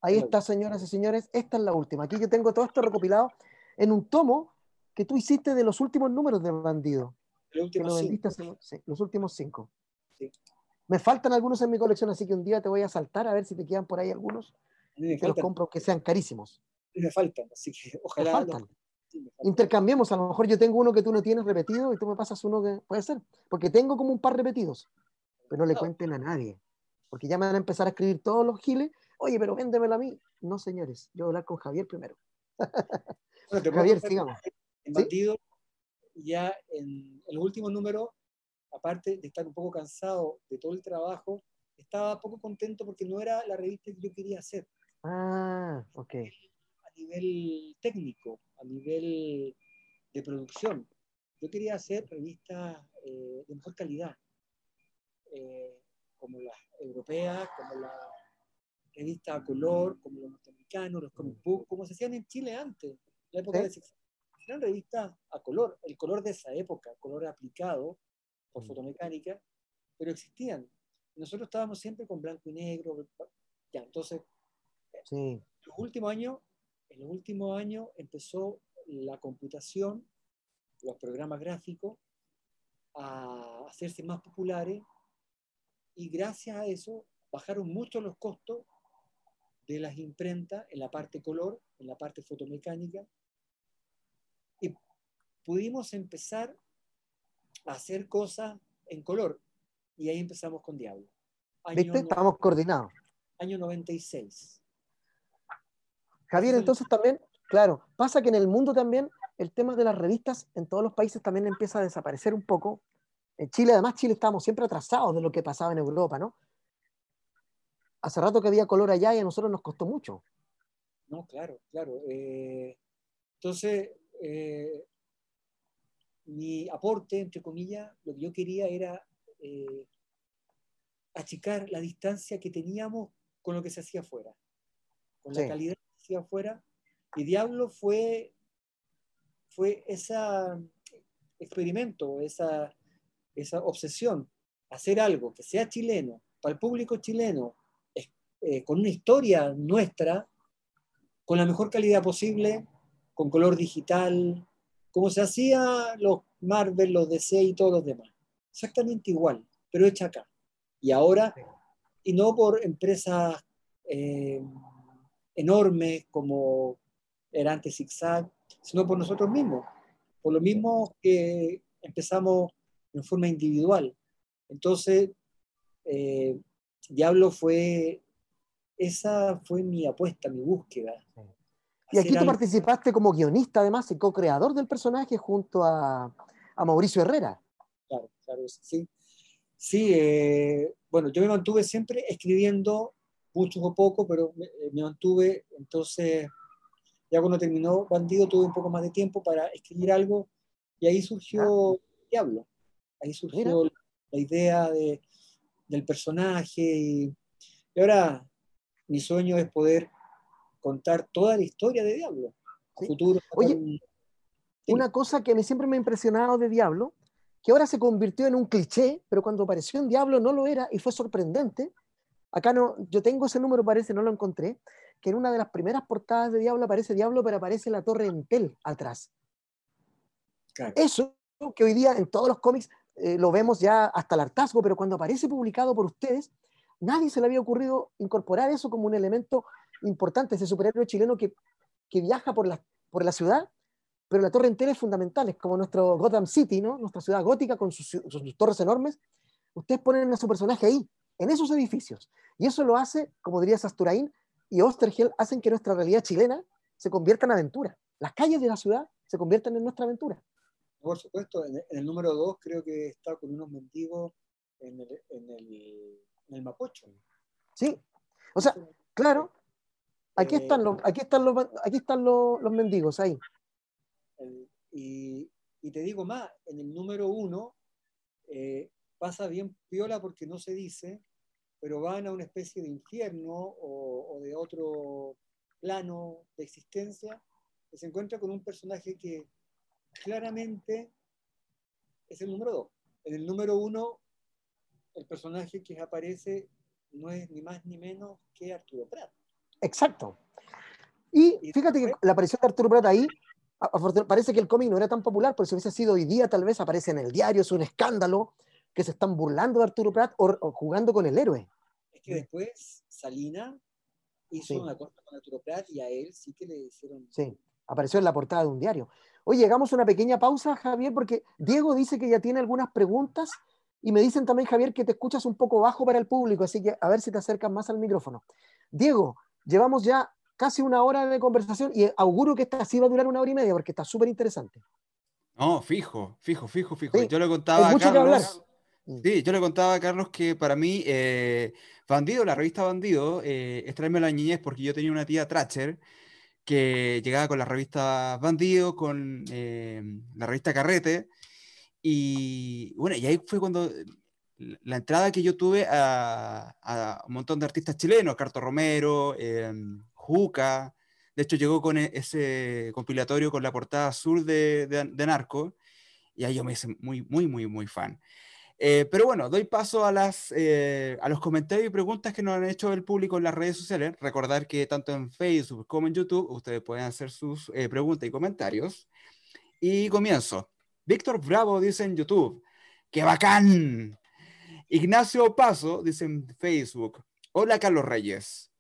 Ahí está, última. señoras y señores, esta es la última. Aquí yo tengo todo esto recopilado en un tomo que tú hiciste de los últimos números de Bandido. Los últimos cinco. Sí, los últimos cinco. Sí. Me faltan algunos en mi colección, así que un día te voy a saltar a ver si te quedan por ahí algunos. Me te los compro que sean carísimos. Me faltan, así que *laughs* ojalá. Me faltan. Sí, me faltan. Intercambiemos, a lo mejor yo tengo uno que tú no tienes repetido y tú me pasas uno que puede ser, porque tengo como un par repetidos, pero no le no. cuenten a nadie, porque ya me van a empezar a escribir todos los giles, oye, pero véndemelo a mí. No, señores, yo voy a hablar con Javier primero. Bueno, *laughs* Javier, sigamos. En ¿Sí? Ya en el último número, aparte de estar un poco cansado de todo el trabajo, estaba poco contento porque no era la revista que yo quería hacer. Ah, ok. A nivel técnico, a nivel de producción. Yo quería hacer revistas eh, de mejor calidad, eh, como las europeas, como la revista a color, como los norteamericanos, los comic book, como se hacían en Chile antes, en la época ¿Sí? de eran revistas a color, el color de esa época, color aplicado por fotomecánica, pero existían. Nosotros estábamos siempre con blanco y negro, ya, entonces, sí. en los últimos años, en los últimos años empezó la computación, los programas gráficos, a hacerse más populares y gracias a eso bajaron mucho los costos de las imprentas en la parte color, en la parte fotomecánica, y pudimos empezar a hacer cosas en color. Y ahí empezamos con Diablo. Año ¿Viste? Estamos coordinados. Año 96. Javier, entonces también, claro, pasa que en el mundo también el tema de las revistas en todos los países también empieza a desaparecer un poco. En Chile, además, Chile estábamos siempre atrasados de lo que pasaba en Europa, ¿no? Hace rato que había color allá y a nosotros nos costó mucho. No, claro, claro. Eh, entonces, eh, mi aporte, entre comillas, lo que yo quería era eh, achicar la distancia que teníamos con lo que se hacía afuera, con sí. la calidad que se hacía afuera. Y Diablo fue, fue ese experimento, esa, esa obsesión, hacer algo que sea chileno, para el público chileno, eh, con una historia nuestra, con la mejor calidad posible, con color digital, como se hacía los Marvel, los DC y todos los demás. Exactamente igual, pero hecha acá. Y ahora, y no por empresas eh, enormes como era antes Zigzag, sino por nosotros mismos, por lo mismo que empezamos en forma individual. Entonces, eh, Diablo fue, esa fue mi apuesta, mi búsqueda. Y aquí tú participaste como guionista además y co-creador del personaje junto a, a Mauricio Herrera. Claro, claro, sí. Sí, eh, bueno, yo me mantuve siempre escribiendo, mucho o poco, pero me, eh, me, mantuve, entonces, ya cuando terminó Bandido tuve un poco más de tiempo para escribir algo y ahí surgió ah. Diablo. Ahí surgió Mira. la idea de, del personaje y, y, ahora mi sueño es poder contar toda la historia de Diablo. Sí. Futuro. Oye, un... una cosa que a mí siempre me ha impresionado de Diablo que ahora se convirtió en un cliché, pero cuando apareció en Diablo no lo era y fue sorprendente. Acá no, yo tengo ese número, parece, no lo encontré, que en una de las primeras portadas de Diablo aparece Diablo, pero aparece la torre Entel atrás. Claro. Eso que hoy día en todos los cómics eh, lo vemos ya hasta el hartazgo, pero cuando aparece publicado por ustedes, nadie se le había ocurrido incorporar eso como un elemento importante, ese superhéroe chileno que, que viaja por la, por la ciudad pero la torre entera es fundamental, es como nuestro Gotham City, ¿no? Nuestra ciudad gótica con sus, torres enormes. Ustedes ponen a su personaje ahí, en esos edificios. Y eso lo hace, como diría Sasturain y Ostergel, hacen que nuestra realidad chilena se convierta en aventura. Las calles de la ciudad se conviertan en nuestra aventura. Por supuesto, en el número dos creo que está con unos mendigos en el, el Mapocho. Sí, o sea, claro, aquí eh, están los, aquí están los, aquí están los, los mendigos ahí. Y, y, te digo más, en el número uno eh, pasa bien piola porque no se dice, pero van a una especie de infierno o, o, de otro plano de existencia, que se encuentra con un personaje que claramente es el número dos. En el número uno, el personaje que aparece no es ni más ni menos que Arturo Prat. Exacto. Y fíjate que la aparición de Arturo Prat ahí parece que el cómic no era tan popular, pero si hubiese sido hoy día, tal vez aparece en el diario, es un escándalo, que se están burlando de Arturo Prat o, o jugando con el héroe. Es que después Salina hizo sí. una cosa con Arturo Prat y a él sí que le hicieron... Sí, apareció en la portada de un diario. Oye, llegamos a una pequeña pausa, Javier, porque Diego dice que ya tiene algunas preguntas y me dicen también, Javier, que te escuchas un poco bajo para el público, así que a ver si te acercas más al micrófono. Diego, llevamos ya casi una hora de conversación y auguro que esta sí va a durar una hora y media porque está súper interesante. No, fijo, fijo, fijo, fijo. Sí, yo le contaba a Carlos. Sí, yo le contaba a Carlos que para mí, eh, Bandido, la revista Bandido, eh, es traerme la niñez porque yo tenía una tía Tracher que llegaba con la revista Bandido, con eh, la revista Carrete. Y bueno, y ahí fue cuando la entrada que yo tuve a, a un montón de artistas chilenos, Carto Romero, eh, Juca. De hecho, llegó con e, ese compilatorio con la portada azul de, de, de Narco. Y ahí yo me hice muy, muy, muy, muy fan. Eh, pero bueno, doy paso a, las, eh, a los comentarios y preguntas que nos han hecho el público en las redes sociales. Recordar que tanto en Facebook como en YouTube ustedes pueden hacer sus eh, preguntas y comentarios. Y comienzo. Víctor Bravo dice en YouTube, ¡qué bacán! Ignacio Paso dice en Facebook, hola Carlos Reyes.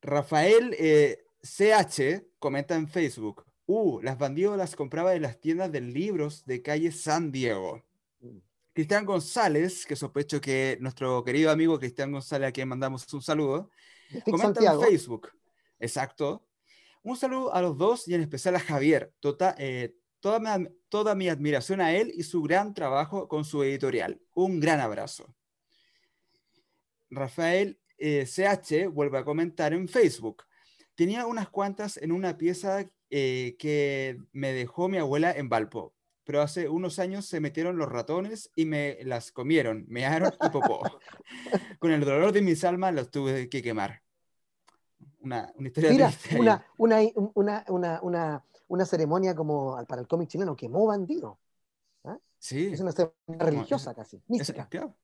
Rafael eh, CH comenta en Facebook, uh, las bandidos las compraba en las tiendas de libros de calle San Diego. Mm. Cristian González, que sospecho que nuestro querido amigo Cristian González, a quien mandamos un saludo, comenta Santiago. en Facebook. Exacto. Un saludo a los dos y en especial a Javier. Tota, eh, toda, mi, toda mi admiración a él y su gran trabajo con su editorial. Un gran abrazo. Rafael eh, CH vuelve a comentar en Facebook. Tenía unas cuantas en una pieza eh, que me dejó mi abuela en Valpo, pero hace unos años se metieron los ratones y me las comieron, me mearon y popó. *laughs* Con el dolor de mis almas los tuve que quemar. Una, una historia Mira, una, una, una, una, una, ceremonia como para el cómic chileno, quemó bandido. ¿eh? Sí. Es una ceremonia religiosa casi, mística. Es, *laughs* claro.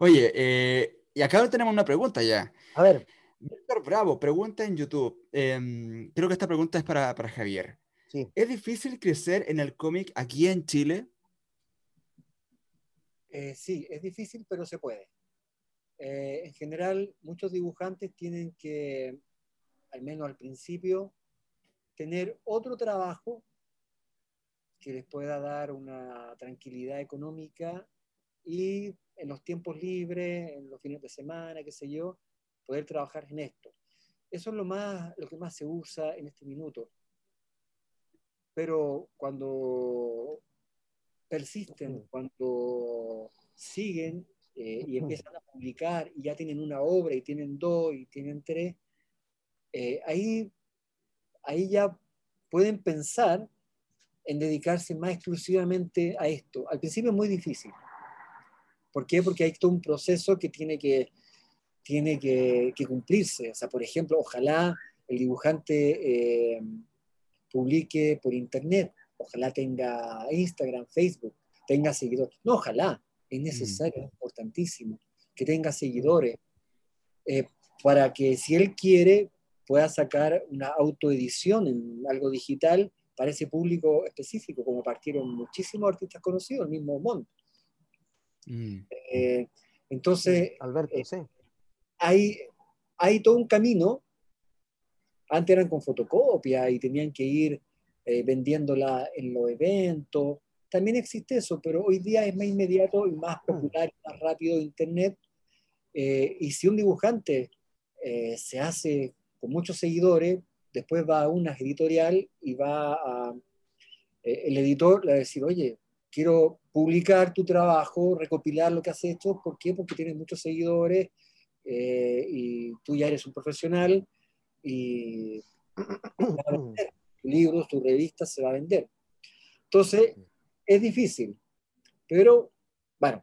Oye, eh, y acá tenemos una pregunta ya. A ver. Víctor Bravo, pregunta en YouTube. Eh, creo que esta pregunta es para, para Javier. Sí. ¿Es difícil crecer en el cómic aquí en Chile? Eh, sí, es difícil, pero se puede. Eh, en general, muchos dibujantes tienen que, al menos al principio, tener otro trabajo que les pueda dar una tranquilidad económica y en los tiempos libres, en los fines de semana, qué sé yo, poder trabajar en esto. Eso es lo, más, lo que más se usa en este minuto. Pero cuando persisten, cuando siguen eh, y empiezan a publicar y ya tienen una obra y tienen dos y tienen tres, eh, ahí, ahí ya pueden pensar en dedicarse más exclusivamente a esto. Al principio es muy difícil. ¿Por qué? Porque hay todo un proceso que tiene que, tiene que, cumplirse. O sea, por ejemplo, ojalá el dibujante eh, publique por internet, ojalá tenga Instagram, Facebook, tenga seguidores. No, ojalá, es necesario, es importantísimo que tenga seguidores, eh, para que si él quiere pueda sacar una autoedición en algo digital para ese público específico, como partieron muchísimos artistas conocidos, el mismo Mont. Mm. Eh, entonces, Alberto, eh, sí. hay, hay todo un camino. Antes eran con fotocopia y tenían que ir eh, vendiéndola en los eventos. También existe eso, pero hoy día es más inmediato y más mm. popular y más rápido Internet. y si un dibujante se hace con muchos seguidores, después va a una editorial y va a, eh, el editor le va a decir, oye, quiero publicar tu trabajo, recopilar lo que has hecho, ¿por qué? Porque tienes muchos seguidores eh, y tú ya eres un profesional y tu libro, tu revista se va a vender. Entonces, es difícil, pero bueno,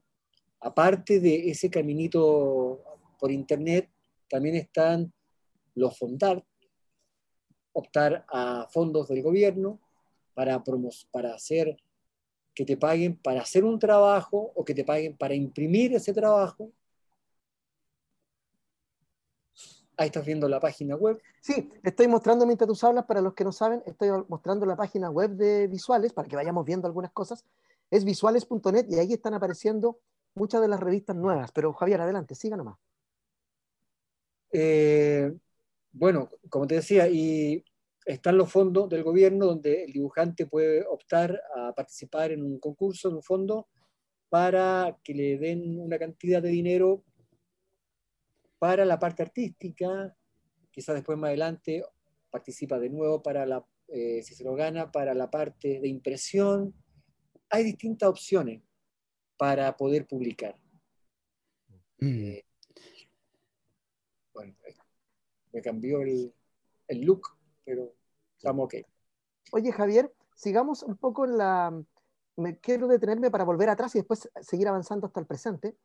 aparte de ese caminito por internet, también están los fondar, optar a fondos del gobierno para, para hacer que te paguen para hacer un trabajo o que te paguen para imprimir ese trabajo. Ahí estás viendo la página web. Sí, estoy mostrando mientras tú hablas, para los que no saben, estoy mostrando la página web de Visuales para que vayamos viendo algunas cosas. Es visuales.net y ahí están apareciendo muchas de las revistas nuevas. Pero Javier, adelante, siga nomás. Eh, bueno, como te decía, y están los fondos del gobierno donde el dibujante puede optar a participar en un concurso, en un fondo, para que le den una cantidad de dinero para la parte artística, quizás después más adelante participa de nuevo para la, eh, si se lo gana, para la parte de impresión. Hay distintas opciones para poder publicar. Mm. Eh, bueno, me cambió el, el look, pero estamos ok. Oye, Javier, sigamos un poco en la... Me quiero detenerme para volver atrás y después seguir avanzando hasta el presente.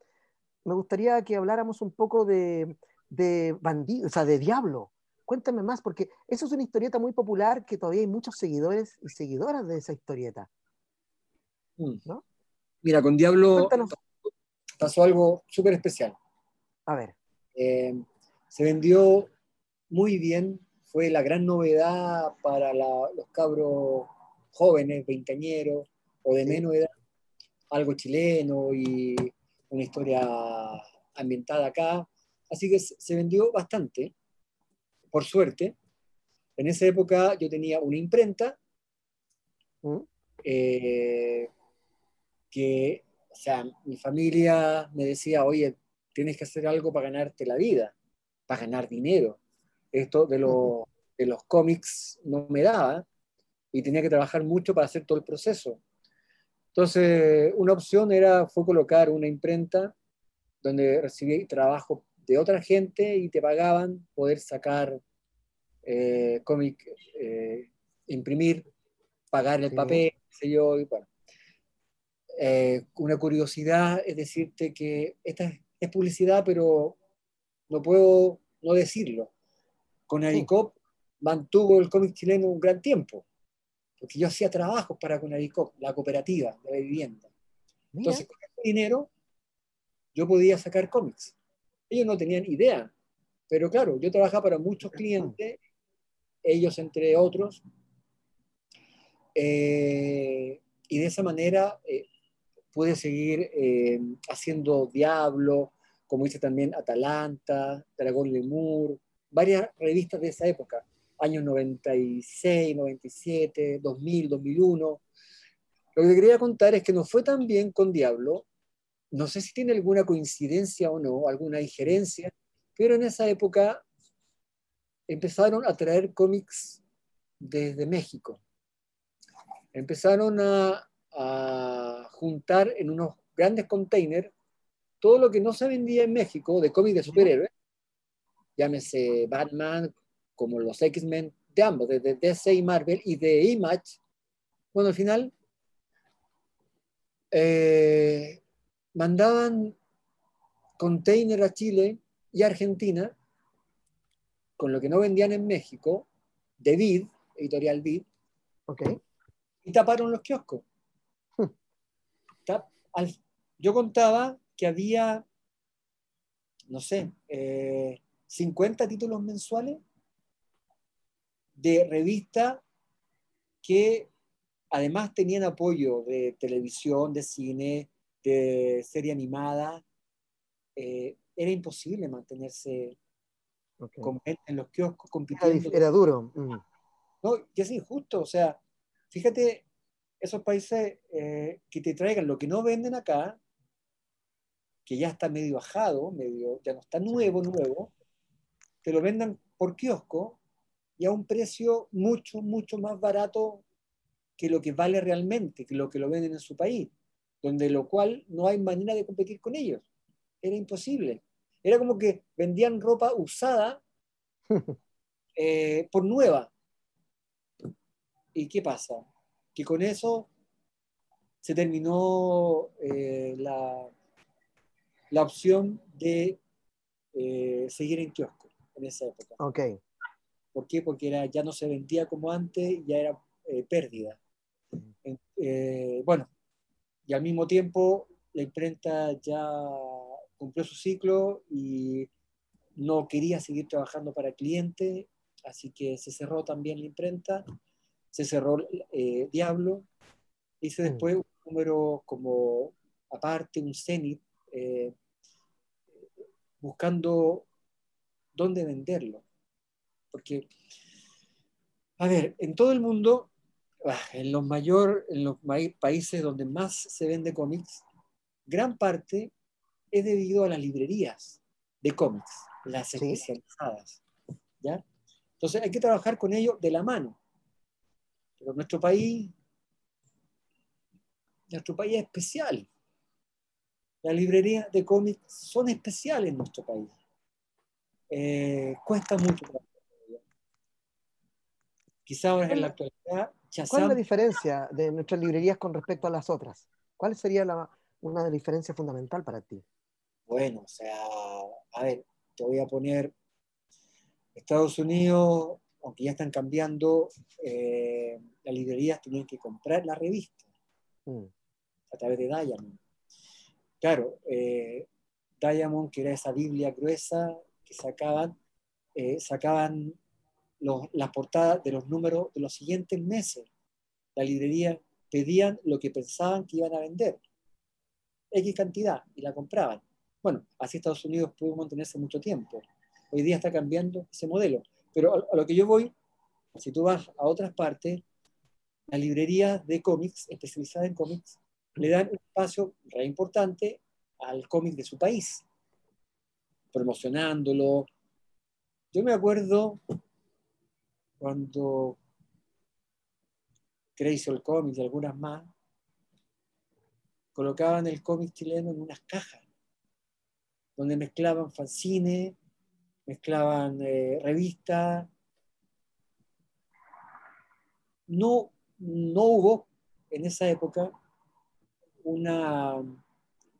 Me gustaría que habláramos un poco de, de bandido, o sea, de diablo. Cuéntame más, porque eso es una historieta muy popular que todavía hay muchos seguidores y seguidoras de esa historieta. Mm. ¿No? Mira, con Diablo pasó algo súper especial. A ver. Eh, se vendió muy bien, fue la gran novedad para los cabros jóvenes, veinteañeros o de menos edad, algo chileno y una historia ambientada acá. Así que se vendió bastante, por suerte. En esa época yo tenía una imprenta ¿Mm? eh, que, o sea, mi familia me decía, oye, tienes que hacer algo para ganarte la vida, para ganar dinero esto de, de los cómics no me daba y tenía que trabajar mucho para hacer todo el proceso. Entonces, una opción era, fue colocar una imprenta donde recibí trabajo de otra gente y te pagaban poder sacar eh, cómic, eh, imprimir, pagar el papel, sé yo, y bueno. Eh, una curiosidad es decirte que esta es publicidad, pero no puedo no decirlo con Adicop mantuvo el cómic chileno un gran tiempo, porque yo hacía trabajos para Conadicop, la cooperativa de la vivienda. Entonces, con ese dinero, yo podía sacar cómics. Ellos no tenían idea, pero claro, yo trabajaba para muchos clientes, ellos entre otros, eh, y de esa manera eh, pude seguir eh, haciendo Diablo, como dice también Atalanta, Dragón Lemur, varias revistas de esa época, años 96, 97, 2000, 2001. Lo que quería contar es que no fue tan bien con Diablo, no sé si tiene alguna coincidencia o no, alguna injerencia, pero en esa época empezaron a traer cómics desde México. Empezaron a, juntar en unos grandes containers todo lo que no se vendía en México de cómics de superhéroes, llámese Batman, como los X-Men, de ambos, de, DC y Marvel y de Image. Bueno, al final eh, mandaban container a Chile y Argentina con lo que no vendían en México, de Vid, editorial Vid, okay. y taparon los kioscos. Hmm. Yo contaba que había, no sé, 50 eh, títulos mensuales de revista que además tenían apoyo de televisión, de cine, de serie animada. Eh, era imposible mantenerse en los kioscos compitiendo. Era, duro. Mm. No, y es injusto. O sea, fíjate, esos países eh, que te traigan lo que no venden acá, que ya está medio bajado, medio, ya no está nuevo, nuevo, te lo vendan por kiosco y a un precio mucho, mucho más barato que lo que vale realmente, que lo que lo venden en su país, donde lo cual no hay manera de competir con ellos. Era imposible. Era como que vendían ropa usada *laughs* eh, por nueva. ¿Y qué pasa? Que con eso se terminó eh, la, la opción de eh, seguir en kiosco en esa época. Ok. ¿Por qué? Porque era, ya no se vendía como antes, ya era pérdida. bueno, y al mismo tiempo la imprenta ya cumplió su ciclo y no quería seguir trabajando para cliente, así que se cerró también la imprenta, se cerró eh, Diablo, hice mm. después un número como aparte, un Zenith, eh, buscando dónde venderlo. Porque, a ver, en todo el mundo, ah, en los, mayor, en los países donde más se vende cómics, gran parte es debido a las librerías de cómics, las especializadas. ¿ya? Entonces hay que trabajar con ellos de la mano. Pero nuestro país, nuestro país es especial. Las librerías de cómics son especiales en nuestro país. Eh, cuesta mucho. Quizá ahora en la actualidad... ¿Cuál es la diferencia de nuestras librerías con respecto a las otras? ¿Cuál sería la, una diferencia fundamental para ti? Bueno, o sea, a ver, te voy a poner Estados Unidos, aunque ya están cambiando, eh, las librerías tenían que comprar la revista mm. a través de Diamond. Claro, eh, Diamond, que era esa Biblia gruesa que sacaban, eh, sacaban las portadas de los números de los siguientes meses. La librería pedían lo que pensaban que iban a vender, X cantidad, y la compraban. Bueno, así Estados Unidos pudo mantenerse mucho tiempo. Hoy día está cambiando ese modelo. Pero a, lo que yo voy, si tú vas a otras partes, las librerías de cómics, especializadas en cómics, le dan un espacio re importante al cómic de su país, promocionándolo. Yo me acuerdo cuando Crazy el Comics y algunas más colocaban el cómic chileno en unas cajas donde mezclaban fanzine, mezclaban eh, revistas. No, no hubo en esa época una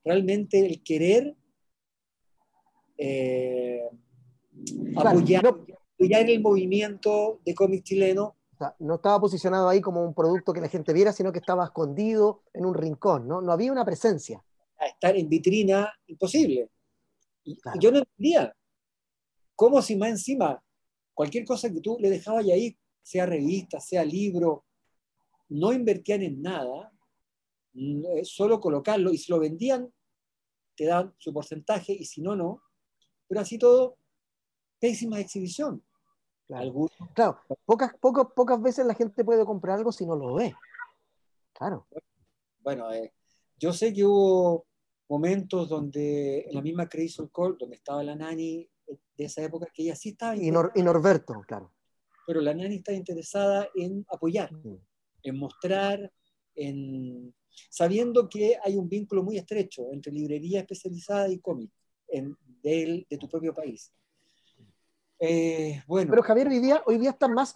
realmente el querer eh, apoyar, el movimiento de cómic chileno. no estaba posicionado ahí como un producto que la gente viera, sino que estaba escondido en un rincón, ¿no? No había una presencia. A estar en vitrina, imposible. Y, yo no entendía cómo si más encima cualquier cosa que tú le dejabas ahí, sea revista, sea libro, no invertían en nada, solo colocarlo y se lo vendían te dan su porcentaje y si no, no. Pero así todo, pésima exhibición. Claro, Algunos, Claro, pocas, pocas, pocas veces la gente puede comprar algo si no lo ve. Claro. bueno, eh, yo sé que hubo momentos donde en la misma Crazy Call, donde estaba la nani eh, de esa época, que ella sí estaba Y, Nor- y Norberto, claro. pero la nani está interesada en apoyar, Mm. en mostrar, en sabiendo que hay un vínculo muy estrecho entre librería especializada y cómic en, del- de tu propio país. Eh, bueno, Pero Javier, hoy día, hoy día están más,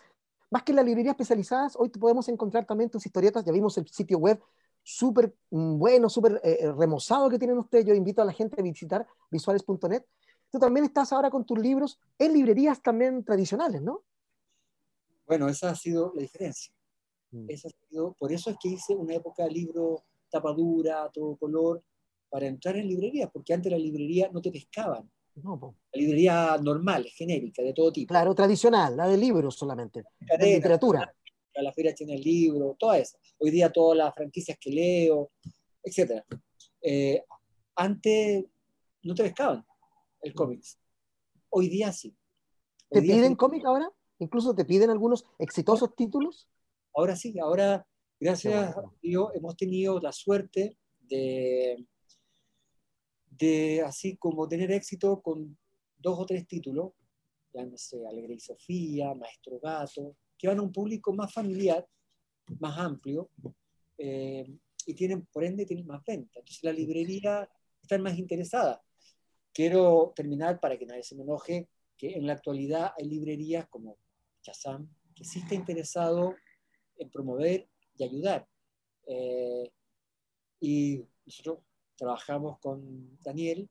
más que en las librerías especializadas, hoy podemos encontrar también tus historietas, ya vimos el sitio web súper mm, bueno, súper eh, eh, remozado que tienen ustedes, yo invito a la gente a visitar visuales.net. Tú también estás ahora con tus libros en librerías también tradicionales, ¿no? bueno, esa ha sido la diferencia. Mm. Esa ha sido- por eso es que hice una época libro tapadura, todo color, para entrar en librerías, porque antes la librería no te pescaban. No, po. La librería normal, genérica, de todo tipo. Claro, tradicional, la de libros solamente, de Cadena, literatura. a la feria tiene el libro, toda esa. Hoy día todas las franquicias que leo, etc. antes no te pescaban el cómics. Hoy día sí. Hoy ¿Te día piden cómic ahora? Incluso te piden algunos exitosos títulos. Ahora sí, ahora, gracias bueno. a Dios, hemos tenido la suerte de, de así como tener éxito con dos o tres títulos, sé, Alegre y Sofía, Maestro Gato, que van a un público más familiar, más amplio, eh, y tienen, por ende, tienen más venta. Entonces la librería está más interesada. Quiero terminar para que nadie se me enoje, que en la actualidad hay librerías como Chazam, que sí está interesado en promover y ayudar. Eh, y nosotros trabajamos con Daniel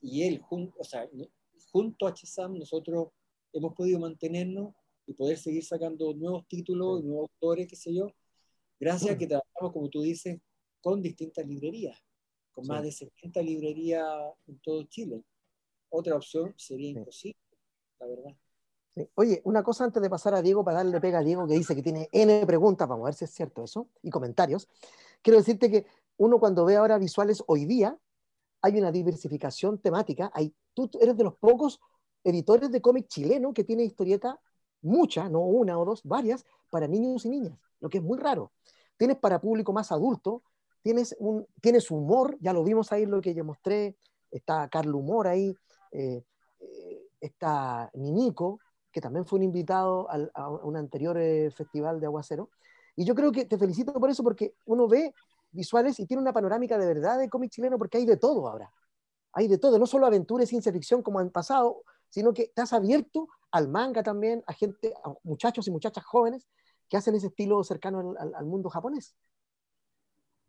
y él, jun- o sea, junto a Chazam, nosotros hemos podido mantenernos y poder seguir sacando nuevos títulos y nuevos autores, qué sé yo, gracias a que trabajamos, como tú dices, con distintas librerías, con Sí. más de 70 librerías en todo Chile. Otra opción sería Sí. imposible, la verdad. Sí. Oye, una cosa antes de pasar a Diego, para darle pega a Diego, que dice que tiene N preguntas, vamos a ver si es cierto eso, y comentarios. Quiero decirte que uno cuando ve ahora visuales hoy día, hay una diversificación temática. Hay, tú eres de los pocos editores de cómic chileno que tiene historieta, muchas, no una o dos, varias, para niños y niñas, lo que es muy raro. Tienes para público más adulto, tienes, un, tienes humor, ya lo vimos ahí lo que yo mostré, está Carlos Humor ahí, eh, eh, está Ninico, que también fue un invitado al- a un anterior eh, festival de Aguacero. Y yo creo que te felicito por eso, porque uno ve visuales y tiene una panorámica de verdad de cómic chileno, porque hay de todo ahora. Hay de todo, no solo aventura y ciencia ficción como en pasado, sino que estás abierto al manga también, a gente, a muchachos y muchachas jóvenes que hacen ese estilo cercano al, al- al mundo japonés.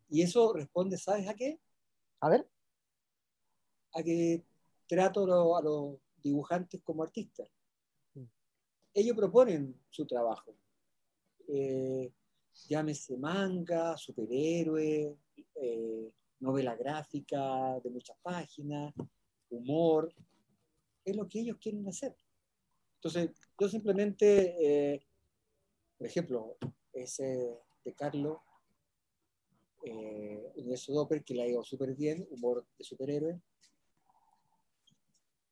Y eso responde, ¿sabes a qué? A ver, a que trato a los, a los dibujantes como artistas. Mm. Ellos proponen su trabajo. Eh, llámese manga, superhéroe, eh, novela gráfica de muchas páginas, humor. Es lo que ellos quieren hacer. Entonces, yo simplemente, eh, por ejemplo, ese de Carlos, eh, Universo Doppler, que le ha ido súper bien, humor de superhéroe,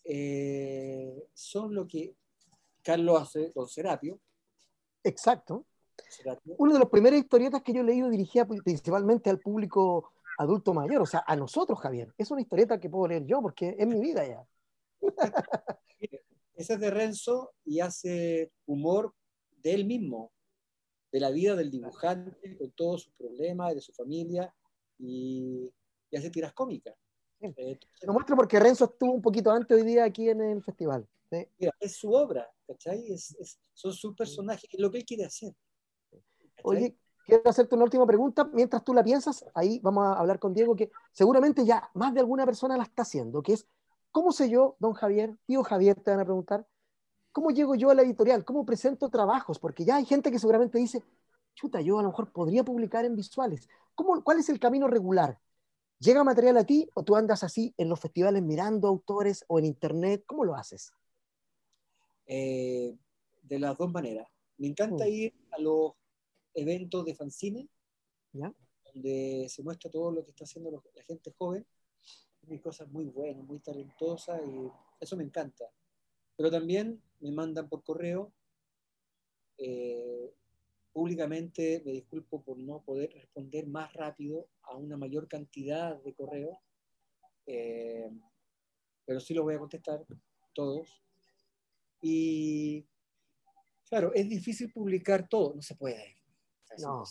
eh, son lo que Carlos hace con Serapio. exacto. Una de las primeras historietas que yo he leído dirigía principalmente al público adulto mayor, o sea, a nosotros, Javier. Es una historieta que puedo leer yo porque es mi vida ya. Ese es de Renzo y hace humor de él mismo, de la vida del dibujante, con todos sus problemas, de su familia, y, y hace tiras cómicas. Sí. Eh, entonces, Lo muestro porque Renzo estuvo un poquito antes hoy día aquí en el festival. ¿sí? mira, es su obra, ¿cachai? Es, es- son sus personajes, es lo que él quiere hacer. Oye, quiero hacerte una última pregunta. Mientras tú la piensas, ahí vamos a hablar con Diego, que seguramente ya más de alguna persona la está haciendo, que es, ¿cómo sé yo, don Javier, tío Javier, te van a preguntar, ¿cómo llego yo a la editorial? ¿Cómo presento trabajos? Porque ya hay gente que seguramente dice, chuta, yo a lo mejor podría publicar en visuales. ¿Cómo, ¿Cuál es el camino regular? ¿Llega material a ti o tú andas así en los festivales mirando autores o en internet? ¿Cómo lo haces? Eh, de las dos maneras. Me encanta Mm. ir a los eventos de fanzine, ¿Ya? donde se muestra todo lo que está haciendo los- la gente joven. Hay cosas muy buenas, muy talentosas y eso me encanta. Pero también me mandan por correo. Eh, públicamente me disculpo por no poder responder más rápido a una mayor cantidad de correos, eh, pero sí lo voy a contestar todos. Y claro, es difícil publicar todo, no se puede. No.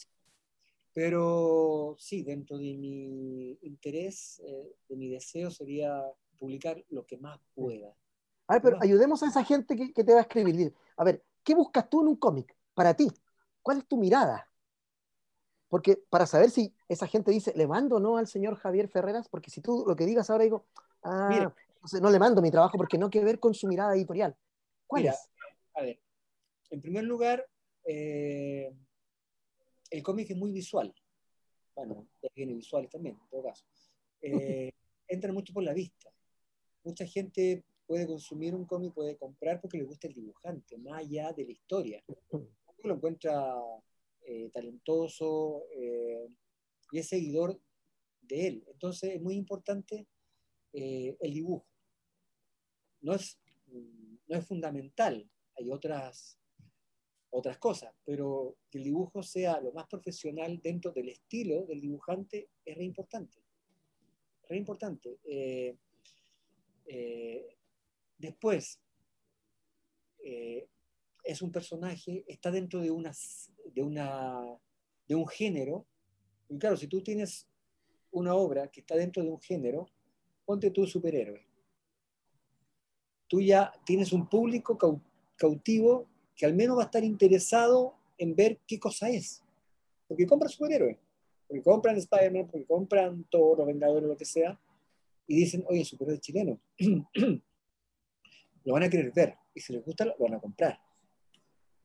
Pero sí, dentro de mi interés, eh, de mi deseo sería publicar lo que más pueda. A ver, pero ayudemos a esa gente que, que te va a escribir. A ver, ¿qué buscas tú en un cómic para ti? ¿Cuál es tu mirada? Porque para saber si esa gente dice, ¿le mando o no al señor Javier Ferreras? Porque si tú lo que digas ahora digo, ah, no le mando mi trabajo porque no que ver con su mirada editorial. ¿Cuál es? A ver, en primer lugar, eh, el cómic es muy visual. Bueno, tiene visuales también, en todo caso. Eh, *laughs* entra mucho por la vista. Mucha gente puede consumir un cómic, puede comprar porque le gusta el dibujante, más allá de la historia. Lo encuentra eh, talentoso eh, y es seguidor de él. Entonces es muy importante el dibujo. No es, no es fundamental, hay otras otras cosas, pero que el dibujo sea lo más profesional dentro del estilo del dibujante es re importante. Re importante. Eh, eh, después, eh, es un personaje, está dentro de, una, de, una, de un género. Y claro, si tú tienes una obra que está dentro de un género, ponte tú superhéroe. Tú ya tienes un público cautivo que al menos va a estar interesado en ver qué cosa es. Porque compran superhéroes, porque compran Spider-Man, porque compran Thor o Vengadores, lo que sea, y dicen, oye, superhéroe chileno. *clears throat* lo van a querer ver, y si les gusta, lo van a comprar.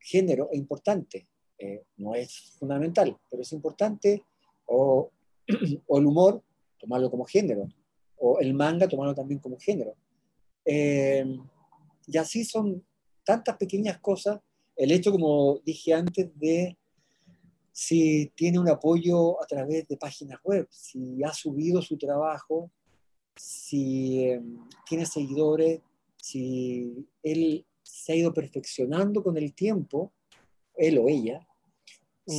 Género es importante, eh, no es fundamental, pero es importante, o, *clears throat* o, el humor, tomarlo como género, o el manga, tomarlo también como género. Eh, y así son tantas pequeñas cosas, el hecho, como dije antes, de si tiene un apoyo a través de páginas web, si ha subido su trabajo, si em, tiene seguidores, si él se ha ido perfeccionando con el tiempo, él o ella, mm.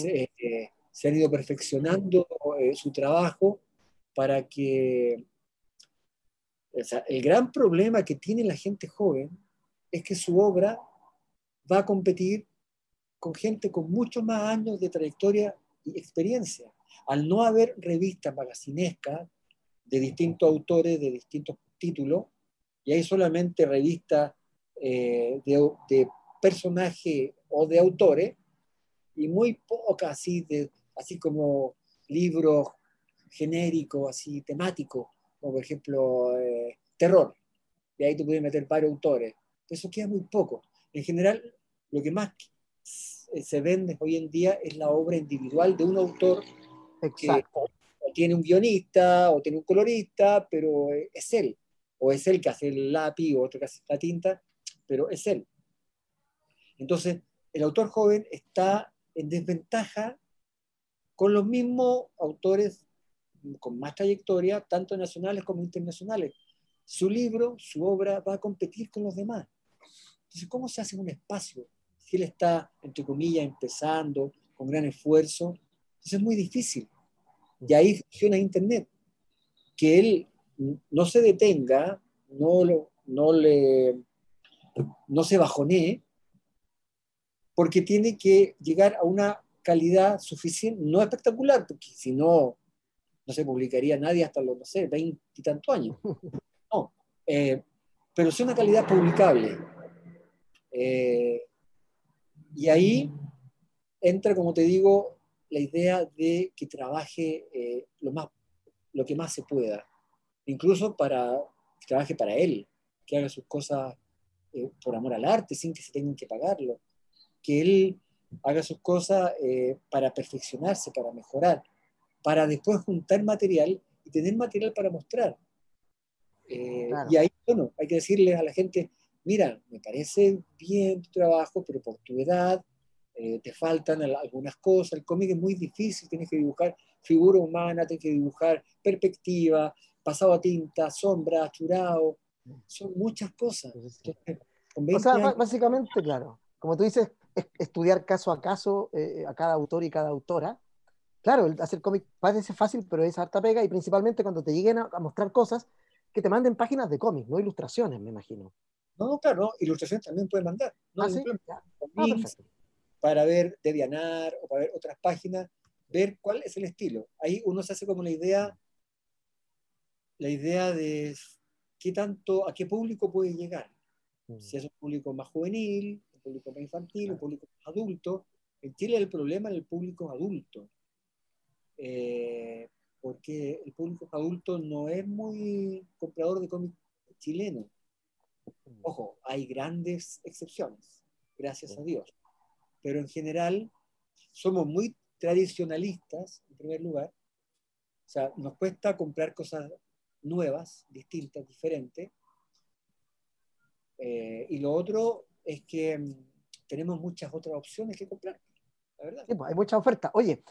se, han ido perfeccionando eh, su trabajo para que... el gran problema que tiene la gente joven es que su obra va a competir con gente con muchos más años de trayectoria y experiencia. Al no haber revistas magacinescas de distintos autores, de distintos títulos, y hay solamente revistas eh, de, de personajes o de autores, y muy pocas así, así como libros genéricos, así temáticos, como por ejemplo eh, terror. Y ahí tú puedes meter varios autores eso queda muy poco. En general, lo que más se vende hoy en día es la obra individual de un autor que tiene un guionista o tiene un colorista, pero es él. O es él que hace el lápiz o otro que hace la tinta, pero es él. Entonces, el autor joven está en desventaja con los mismos autores con más trayectoria, tanto nacionales como internacionales. Su libro, su obra va a competir con los demás. Entonces, ¿cómo se hace un espacio? Él está, entre comillas, empezando, con gran esfuerzo, entonces es muy difícil. Y ahí funciona Internet. Que él no se detenga, no, no, le, no se bajonee, porque tiene que llegar a una calidad suficiente, no espectacular, porque si no, no se publicaría nadie hasta los, no sé, veinte y tantos años. No, eh, pero sí una calidad publicable. Eh, y ahí entra, como te digo, la idea de que trabaje eh, lo, más, lo que más se pueda, incluso para que trabaje para él, que haga sus cosas eh, por amor al arte, sin que se tengan que pagarlo, que él haga sus cosas para perfeccionarse, para mejorar, para después juntar material y tener material para mostrar. Y ahí, bueno, hay que decirle a la gente, mira, me parece bien tu trabajo, pero por tu edad eh, te faltan algunas cosas. El cómic es muy difícil, tienes que dibujar figura humana, tienes que dibujar perspectiva, pasado a tinta, sombra, churado, son muchas cosas. o sea, básicamente, claro, como tú dices, estudiar caso a caso eh, a cada autor y cada autora. Claro, hacer cómic parece fácil, pero es harta pega y principalmente cuando te lleguen a, mostrar cosas que te manden páginas de cómic, no ilustraciones, me imagino. No, no, claro, ilustraciones también pueden mandar. ¿no? ¿Ah, sí? ah, para ver Devianar o para ver otras páginas, ver cuál es el estilo. Ahí uno se hace como la idea, la idea de qué tanto, a qué público puede llegar. Mm. Si es un público más juvenil, un público más infantil, un público más adulto. En Chile el problema es el público adulto. Eh, porque el público adulto no es muy comprador de cómics chileno. Ojo, hay grandes excepciones, gracias a Dios. Pero en general somos muy tradicionalistas, en primer lugar. O sea, nos cuesta comprar cosas nuevas, distintas, diferentes. Eh, y lo otro es que mm, tenemos muchas otras opciones que comprar, la verdad. Pues, hay mucha oferta. Oye,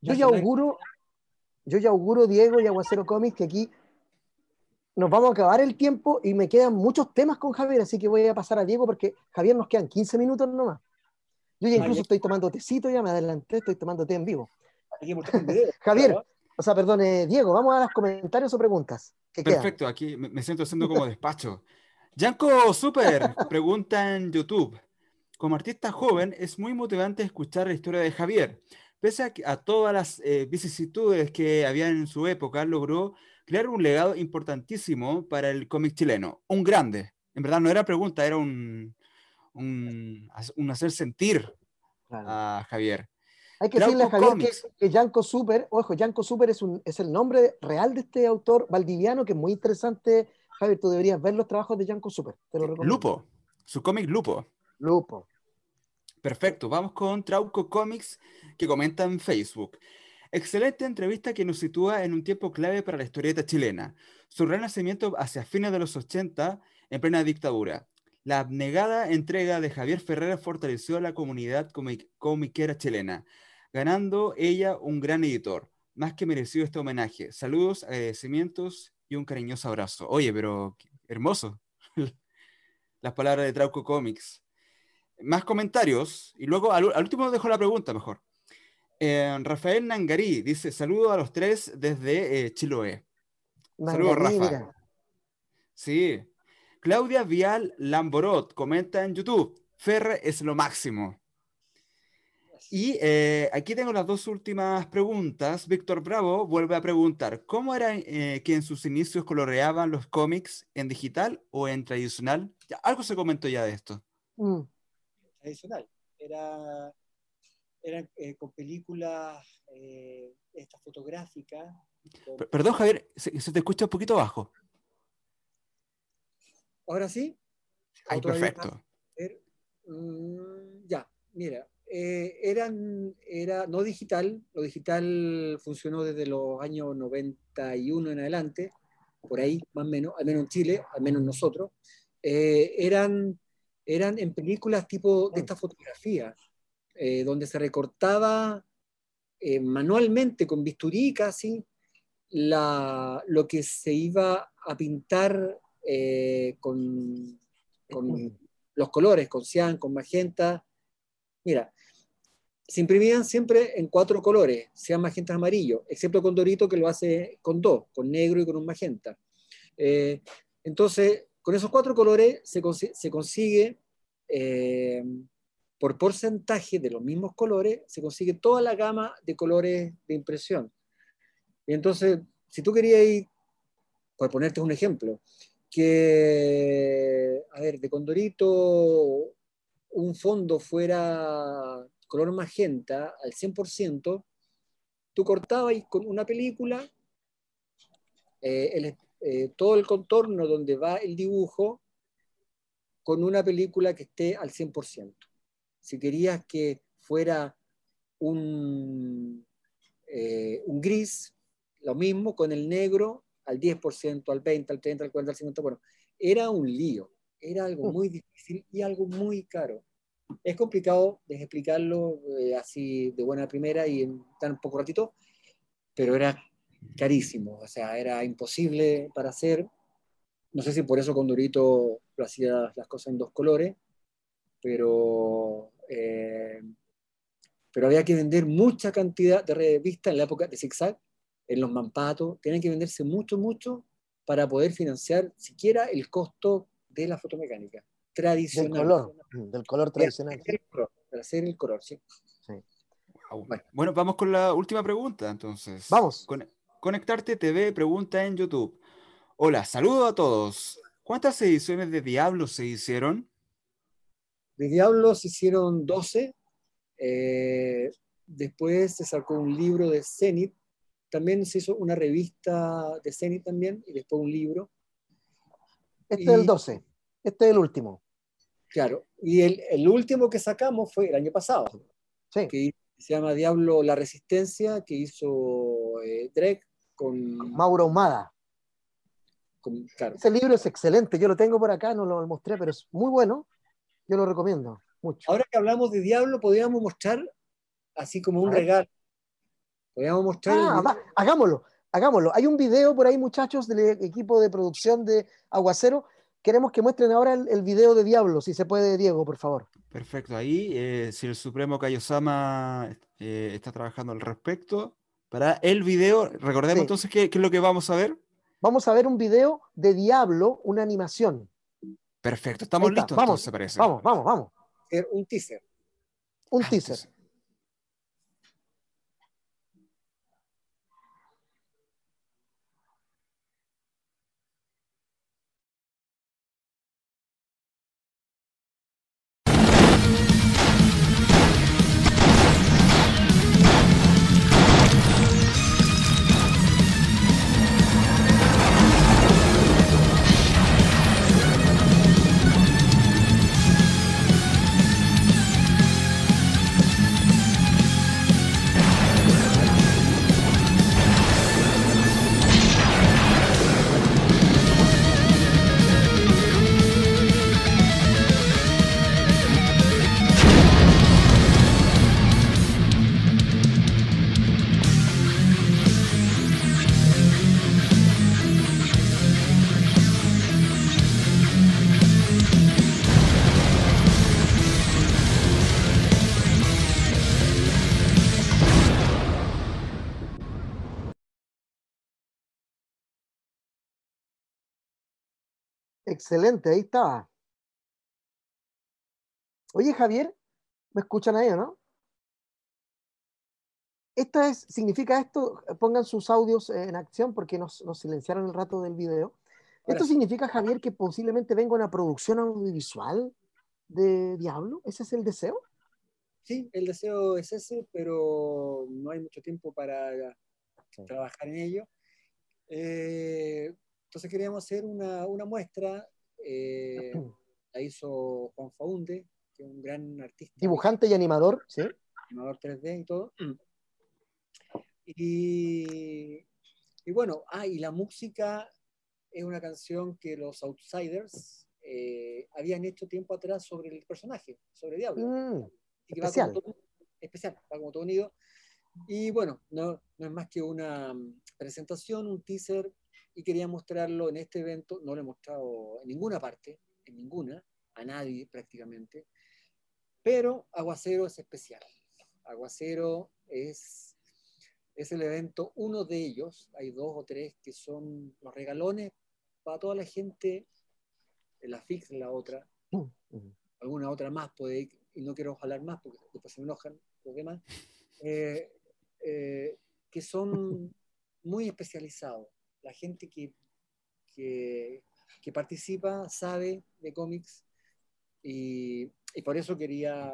yo ya auguro, yo ya auguro, Diego y Aguacero Comics, que aquí nos vamos a acabar el tiempo y me quedan muchos temas con Javier, así que voy a pasar a Diego porque Javier nos quedan 15 minutos nomás. Yo ya incluso estoy tomando tecito, ya me adelanté, estoy tomando té en vivo. *laughs* Javier, o sea, perdón, Diego, vamos a los comentarios o preguntas. Perfecto, aquí me siento haciendo como despacho. Yanko Super pregunta en YouTube. Como artista joven, es muy motivante escuchar la historia de Javier. Pese a, todas las eh, vicisitudes que había en su época, logró crear un legado importantísimo para el cómic chileno. Un grande. En verdad no era pregunta, era un, un, hacer sentir a Javier. Hay que decirle a Javier que, Yanko Super, ojo, Yanko Super es, un, es el nombre real de este autor valdiviano que es muy interesante. Javier, tú deberías ver los trabajos de Yanko Super. Lupo, su cómic Lupo. Lupo. Perfecto, vamos con Trauco Comics que comenta en Facebook. Excelente entrevista que nos sitúa en un tiempo clave para la historieta chilena. Su renacimiento hacia fines de los 80 en plena dictadura. La abnegada entrega de Javier Ferrera fortaleció a la comunidad comiquera chilena, ganando ella un gran editor. Más que merecido este homenaje. Saludos, agradecimientos y un cariñoso abrazo. Oye, pero hermoso. *laughs* Las palabras de Trauco Comics. Más comentarios. Y luego al, último dejo la pregunta mejor. Eh, Rafael Nangarí dice: Saludo a los tres desde eh, Chiloé. Saludos, Rafa. Sí, Claudia Vial Lamborot comenta en YouTube, Ferre es lo máximo. Y eh, aquí tengo las dos últimas preguntas. Víctor Bravo vuelve a preguntar, ¿cómo era eh, que en sus inicios coloreaban los cómics en digital o en tradicional? algo se comentó ya de esto. Mm. Tradicional. Era, era eh, con películas, esta fotográfica. Perdón, Javier, se, te escucha un poquito bajo. Ahora sí. Ay, perfecto. Mm, ya, mira, eh, eran, era no digital, lo digital funcionó desde los años 91 en adelante, por ahí más o menos, al menos en Chile, al menos nosotros, eh, eran, eran en películas tipo de esta fotografía, eh, donde se recortaba manualmente con bisturí casi lo que se iba a pintar eh, con, los colores, con cian, con magenta. Mira, se imprimían siempre en cuatro colores, sean magenta amarillo, excepto con Dorito que lo hace con dos, con negro y con un magenta. Eh, entonces, con esos cuatro colores se, consigue, eh, por porcentaje de los mismos colores, se consigue toda la gama de colores de impresión. Y entonces, si tú querías por ponerte un ejemplo, que, a ver, de Condorito un fondo fuera color magenta al 100%, tú cortabas con una película eh, eh, todo el contorno donde va el dibujo con una película que esté al 100%. Si querías que fuera un, eh, un gris, lo mismo con el negro al 10%, al 20%, al 30%, al 40%, al 50%. Bueno, era un lío, era algo mm. muy difícil y algo muy caro. Es complicado de explicarlo eh, así de buena primera y en tan poco ratito, pero era carísimo, o sea, era imposible para hacer. No sé si por eso Condorito lo hacía las cosas en dos colores, pero, eh, pero había que vender mucha cantidad de revistas en la época de Zigzag, en los Mampatos, tenían que venderse mucho, mucho para poder financiar siquiera el costo de la fotomecánica tradicional. Del color, del color tradicional. Para hacer el color, sí. Bueno. vamos con la última pregunta, entonces. Vamos. Conectarte TV pregunta en YouTube. Hola, saludo a todos. ¿Cuántas ediciones de Diablo se hicieron? De Diablo se hicieron 12. Eh, después se sacó un libro de Zenith. También se hizo una revista de Zenith también y después un libro. Este es el 12. Este es el último. Claro. Y el, el, último que sacamos fue el año pasado. Sí. Que se llama Diablo La Resistencia, que hizo eh, Drake con... Mauro Humada. Con, claro. Ese libro es excelente, yo lo tengo por acá, no lo mostré, pero es muy bueno, yo lo recomiendo mucho. Ahora que hablamos de Diablo, podríamos mostrar así como un regalo. Podríamos mostrar... Ah, va, hagámoslo, hagámoslo. Hay un video por ahí, muchachos, del equipo de producción de Aguacero. Queremos que muestren ahora el, el video de Diablo, si se puede, Diego, por favor. Perfecto, ahí eh, si el Supremo Kaiosama eh, está trabajando al respecto. Para el video, recordemos Sí. entonces qué, qué es lo que vamos a ver. Vamos a ver un video de Diablo, una animación. Perfecto, estamos listos, vamos, entonces parece. Vamos, vamos, vamos. hacer un teaser. Un Ah, teaser. Excelente, ahí estaba. Oye, Javier, ¿me escuchan ahí o no? Esta es, significa esto, pongan sus audios en acción porque nos, nos silenciaron el rato del video. Ahora ¿Esto significa, Javier, que posiblemente venga una producción audiovisual de Diablo? ¿Ese es el deseo? Sí, el deseo es ese, pero no hay mucho tiempo para trabajar en ello. Eh, entonces queríamos hacer una, una muestra. eh, *clears throat* la hizo Juan Faunde, que es un gran artista. Dibujante y animador, ¿sí? animador 3D y todo. Y, y bueno, ah, y la música es una canción que los Outsiders eh, habían hecho tiempo atrás sobre el personaje, sobre Diablo. Mm, y que va especial. como todo- especial, va como todo unido. Y bueno, no, no es más que una mm, presentación, un teaser, y quería mostrarlo en este evento. No lo he mostrado en ninguna parte, en ninguna, a nadie prácticamente. Pero Aguacero es especial. Aguacero es, es el evento, uno de ellos, hay dos o tres que son los regalones para toda la gente, la FIX la otra, mm, mm. alguna otra más puede, y no quiero hablar más porque después se me enojan los demás, *laughs* eh, eh, que son muy especializados. La gente que, que, que participa sabe de cómics y, y por eso quería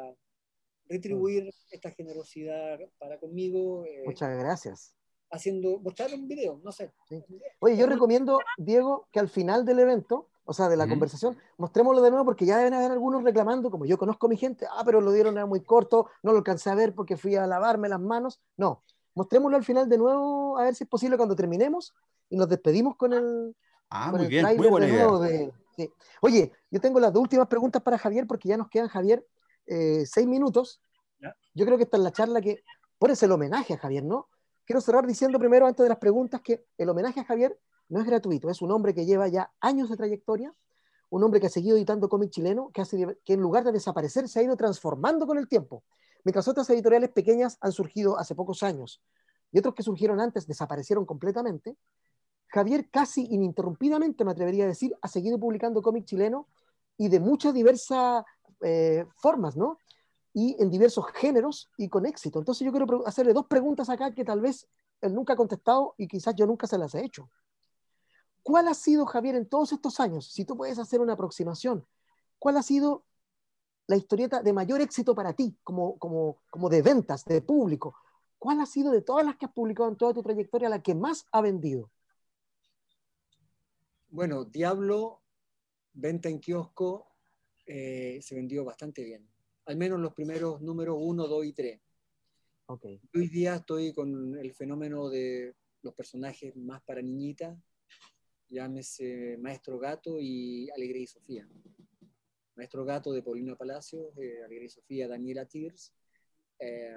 retribuir esta generosidad para conmigo eh, Muchas gracias. haciendo, mostrar un video, no sé. Sí. Oye, yo recomiendo, Diego, que al final del evento, o sea, de la conversación, mostrémoslo de nuevo porque ya deben haber algunos reclamando, como yo conozco a mi gente, ah, pero lo dieron era muy corto, no lo alcancé a ver porque fui a lavarme las manos. No, mostrémoslo al final de nuevo, a ver si es posible cuando terminemos y nos despedimos con el, Ah, con muy el bien, muy buena de idea. nuevo de- sí. Oye, yo tengo las dos últimas preguntas para Javier porque ya nos quedan, Javier, eh, seis minutos. Ya. Yo creo que esta es la charla que, por el homenaje a Javier, ¿no? quiero cerrar diciendo primero, antes de las preguntas, que el homenaje a Javier no es gratuito, es un hombre que lleva ya años de trayectoria, un hombre que ha seguido editando cómic chileno, que, que en lugar de desaparecer se ha ido transformando con el tiempo. Mientras otras editoriales pequeñas han surgido hace pocos años y otros que surgieron antes desaparecieron completamente, Javier casi ininterrumpidamente, me atrevería a decir, ha seguido publicando cómic chileno y de muchas diversas eh, formas, ¿no? Y en diversos géneros y con éxito. Entonces yo quiero hacerle dos preguntas acá que tal vez él nunca ha contestado y quizás yo nunca se las he hecho. ¿Cuál ha sido, Javier, en todos estos años, si tú puedes hacer una aproximación, cuál ha sido la historieta de mayor éxito para ti, como, como, como de ventas, de público? ¿Cuál ha sido de todas las que has publicado en toda tu trayectoria la que más ha vendido? Bueno, Diablo, venta en kiosco, eh, se vendió bastante bien. Al menos los primeros números 1, 2 y 3. Okay. Hoy día estoy con el fenómeno de los personajes más para niñitas, llámese Maestro Gato y Alegría y Sofía. Maestro Gato de Paulina Palacios, eh, Alegría y Sofía, Daniela Tears. Eh,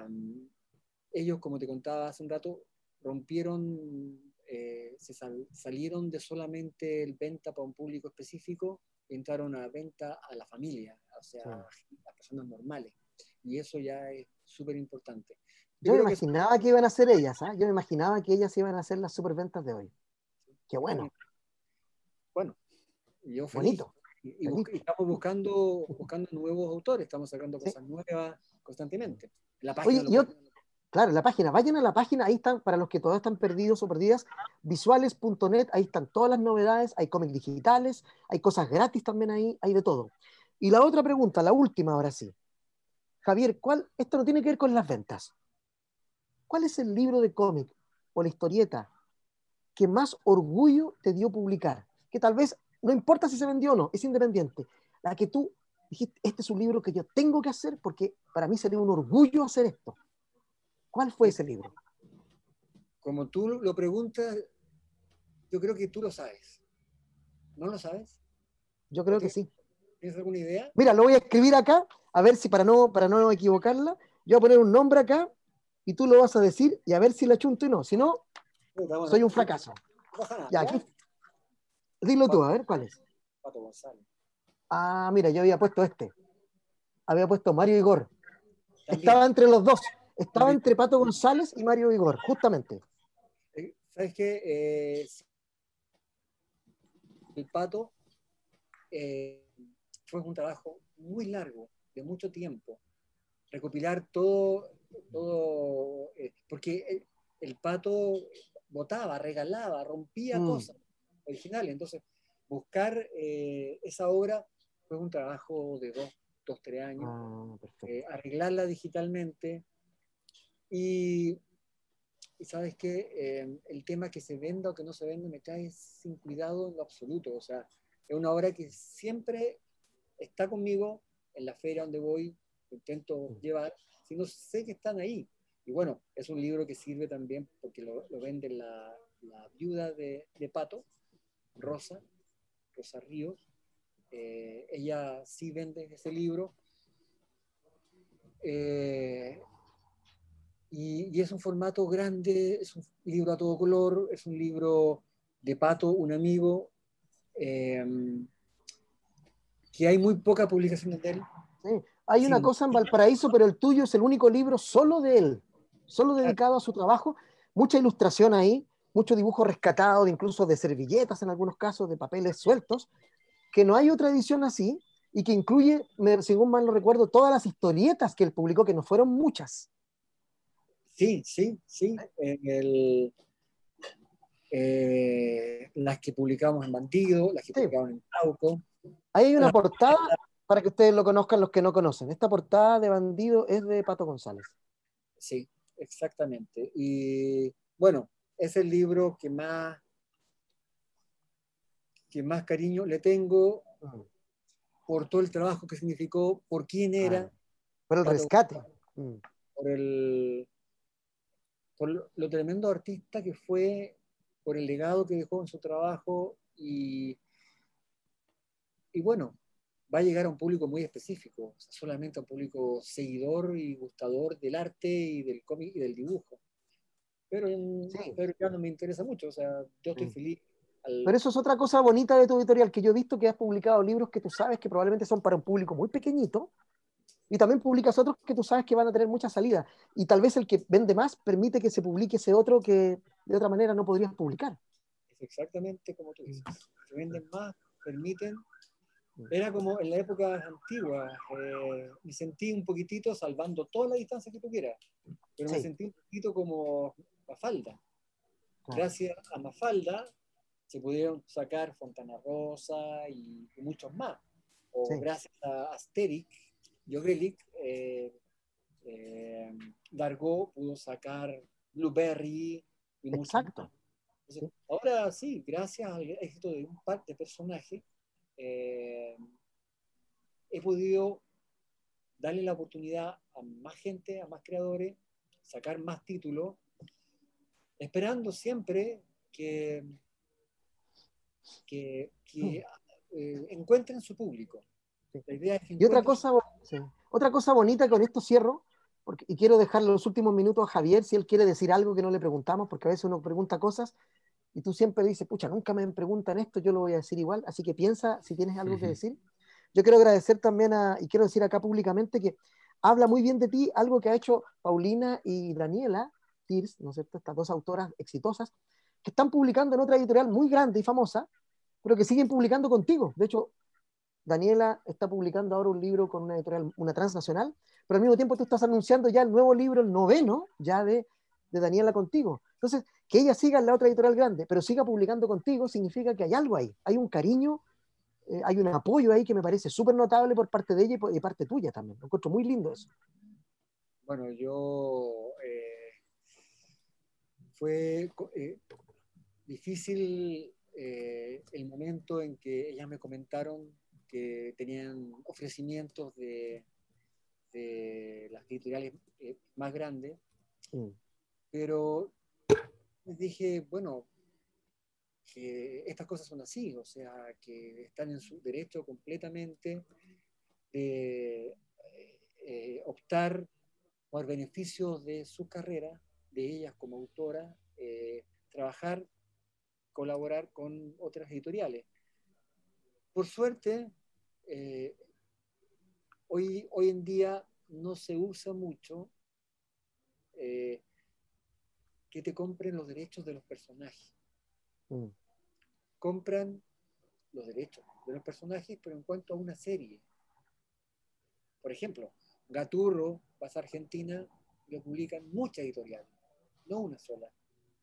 ellos, como te contaba hace un rato, rompieron, eh, se salieron de solamente el venta para un público específico y entraron a venta a la familia, o sea, a las personas normales. Y eso ya es súper importante. Yo, me imaginaba que... iban a ser ellas, ¿eh? yo me imaginaba que ellas iban a hacer las superventas de hoy. Qué bueno. Bueno, yo feliz. Bonito. Y, estamos buscando, buscando nuevos autores, estamos sacando cosas nuevas constantemente. La página Oye, la página, vayan a la página, ahí están, para los que todavía están perdidos o perdidas, visuales.net, ahí están todas las novedades, hay cómics digitales, hay cosas gratis también ahí, hay de todo. Y la otra pregunta, la última ahora sí. Javier, ¿cuál, esto no tiene que ver con las ventas. ¿Cuál es el libro de cómic o la historieta que más orgullo te dio publicar? Que tal vez no importa si se vendió o no, es independiente. La que tú dijiste, este es un libro que yo tengo que hacer porque para mí sería un orgullo hacer esto. ¿Cuál fue ese libro? Como tú lo preguntas, yo creo que tú lo sabes. ¿No lo sabes? Yo creo que sí. ¿Tienes alguna idea? Mira, lo voy a escribir acá, a ver si para no, para no equivocarla, yo voy a poner un nombre acá y tú lo vas a decir y a ver si la chunto y no. Si no, soy un fracaso. Ya, aquí, Dilo tú, a ver, ¿cuál es? Pato González. Ah, mira, yo había puesto este. Había puesto Mario Igor. Estaba entre los dos. Estaba entre Pato González y Mario Igor, justamente. Eh, ¿Sabes qué? Eh, el Pato eh, fue un trabajo muy largo, de mucho tiempo. Recopilar todo, todo porque el, Pato votaba, regalaba, rompía mm. cosas originales. Entonces, buscar esa obra fue un trabajo de dos, dos tres años, ah, arreglarla digitalmente y, sabes que eh, el tema que se venda o que no se venda me cae sin cuidado en lo absoluto, o sea, es una obra que siempre está conmigo en la feria donde voy, intento mm. llevar, si no sé que están ahí. Y bueno, es un libro que sirve también porque lo, vende la, la viuda de, de Pato, Rosa, Rosa Ríos. Eh, ella sí vende ese libro. Eh, y, es un formato grande, es un libro a todo color, es un libro de Pato, un amigo, em, que hay muy poca publicación de él. Hay una cosa en Valparaíso, pero el tuyo es el único libro solo de él, solo dedicado a su trabajo, mucha ilustración ahí, mucho dibujo rescatado, incluso de servilletas en algunos casos, de papeles sueltos, que no hay otra edición así y que incluye, según mal no recuerdo, todas las historietas que él publicó, que no fueron muchas. Sí, sí, sí. Eh, las que publicamos en Bandido, las que publicamos en Tauco. Ahí hay una portada para que ustedes lo conozcan los que no conocen. Esta portada de Bandido es de Pato González. Sí, exactamente. Y bueno, es el libro que más, que más cariño le tengo por todo el trabajo que significó, por quién ah, era. por el rescate. Mm. Por, el, por lo tremendo artista que fue, por el legado que dejó en su trabajo y, y bueno, va a llegar a un público muy específico, solamente a un público seguidor y gustador del arte y del cómic y del dibujo. pero, pero ya no me interesa mucho, o sea, yo estoy feliz. Pero eso es otra cosa bonita de tu editorial, que yo he visto que has publicado libros que tú sabes que probablemente son para un público muy pequeñito, y también publicas otros que tú sabes que van a tener mucha salida. Y tal vez el que vende más permite que se publique ese otro que de otra manera no podrías publicar. Es exactamente como tú dices. Se venden más, permiten. Era como en la época antigua, eh, me sentí un poquitito salvando toda la distancia que tú quieras, pero me sentí un poquito como Mafalda. Gracias a Mafalda se pudieron sacar Fontana Rosa y, muchos más. O gracias a Asterix, Jogrelik, eh, eh, Dargo pudo sacar Blueberry y Exacto. Ahora sí, gracias al éxito de un par de personajes, eh, he podido darle la oportunidad a más gente, a más creadores, sacar más títulos, esperando siempre que, que, que eh, encuentren su público. Y otra cosa, otra cosa bonita con esto cierro, porque, y quiero dejar los últimos minutos a Javier si él quiere decir algo que no le preguntamos, porque a veces uno pregunta cosas y tú siempre dices, pucha, nunca me preguntan esto, yo lo voy a decir igual, así que piensa si tienes algo que decir. Yo quiero agradecer también a, y quiero decir acá públicamente que habla muy bien de ti algo que ha hecho Paulina y Daniela Tirs, ¿no es cierto? Estas dos autoras exitosas, que están publicando en otra editorial muy grande y famosa, pero que siguen publicando contigo. De hecho, Daniela está publicando ahora un libro con una editorial, una transnacional, pero al mismo tiempo tú estás anunciando ya el nuevo libro, el noveno, ya de, de Daniela contigo. Entonces, que ella siga en la otra editorial grande, pero siga publicando contigo, significa que hay algo ahí, hay un cariño, eh, hay un apoyo ahí que me parece súper notable por parte de ella y por parte tuya también. Lo encuentro muy lindo eso. Bueno, yo... Eh, fue eh, difícil el momento en que ellas me comentaron que tenían ofrecimientos de, de las editoriales más grandes, mm. pero les dije, bueno, que estas cosas son así, o sea, que están en su derecho completamente de eh, optar por beneficios de su carrera, de ellas como autora, eh, trabajar, colaborar con otras editoriales. Por suerte, eh, hoy, hoy en día no se usa mucho que te compren los derechos de los personajes. Mm. Compran los derechos de los personajes, pero en cuanto a una serie. Por ejemplo, Gaturro, Pasa Argentina, lo publican muchas editoriales, no una sola.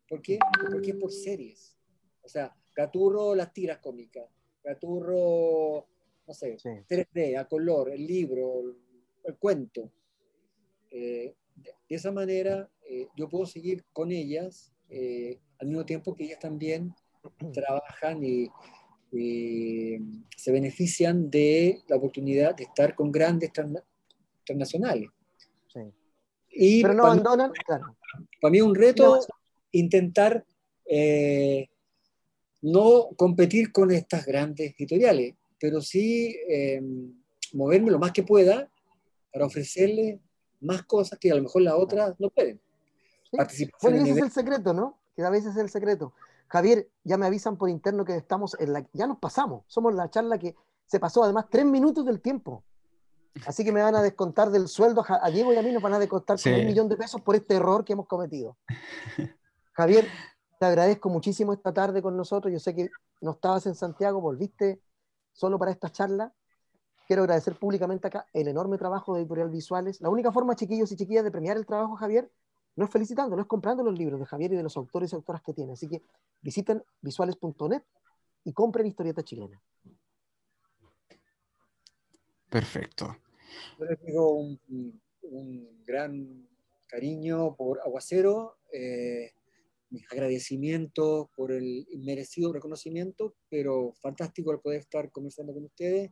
¿Por qué? Porque es por series. O sea, Gaturro, las tiras cómicas, Gaturro, no sé, 3D, a color, el libro, el, cuento. Eh, de, esa manera eh, yo puedo seguir con ellas eh, al mismo tiempo que ellas también *clears throat* trabajan y, se benefician de la oportunidad de estar con grandes internacionales. Y Pero no abandonan, claro. Para mí es un reto intentar eh, no competir con estas grandes editoriales, pero sí moverme lo más que pueda para ofrecerles más cosas que a lo mejor las otras no pueden. Bueno, ese es el secreto, ¿no? Que a veces es el secreto. Javier, ya me avisan por interno que estamos en la... Ya nos pasamos, somos la charla que se pasó además tres minutos del tiempo. Así que me van a descontar del sueldo, a Diego y a mí nos van a descontar un millón de pesos por este error que hemos cometido. Javier, te agradezco muchísimo esta tarde con nosotros. Yo sé que no estabas en Santiago, volviste solo para esta charla. Quiero agradecer públicamente acá el enorme trabajo de Editorial Visuales. La única forma, chiquillos y chiquillas, de premiar el trabajo, Javier, no es felicitando, no es comprando los libros de Javier y de los autores y autoras que tiene. Así que visiten visuales.net y compren historieta chilena. Perfecto. Yo les digo un, gran cariño por Aguacero, eh, mis agradecimientos por el merecido reconocimiento, pero fantástico el poder estar conversando con ustedes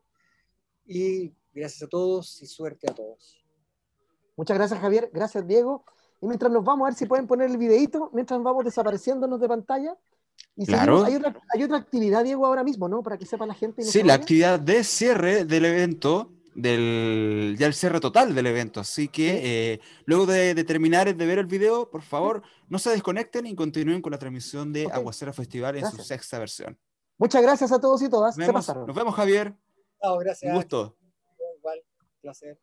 y gracias a todos y suerte a todos. Muchas gracias, Javier. Gracias, Diego. Y mientras nos vamos a ver si pueden poner el videito, mientras vamos desapareciéndonos de pantalla. Y claro. hay, otra, hay, otra, actividad, Diego, ahora mismo, ¿no? Para que sepa la gente. sí, la actividad de cierre del evento del ya el cierre total del evento. Así que eh, luego de, terminar de ver el video, por favor, no se desconecten y continúen con la transmisión de Aguacero Festival en su sexta versión. Muchas gracias a todos y todas. Nos vemos, Nos vemos Javier. gracias. Un gusto. Igual, placer.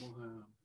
Vamos a... Escuchen.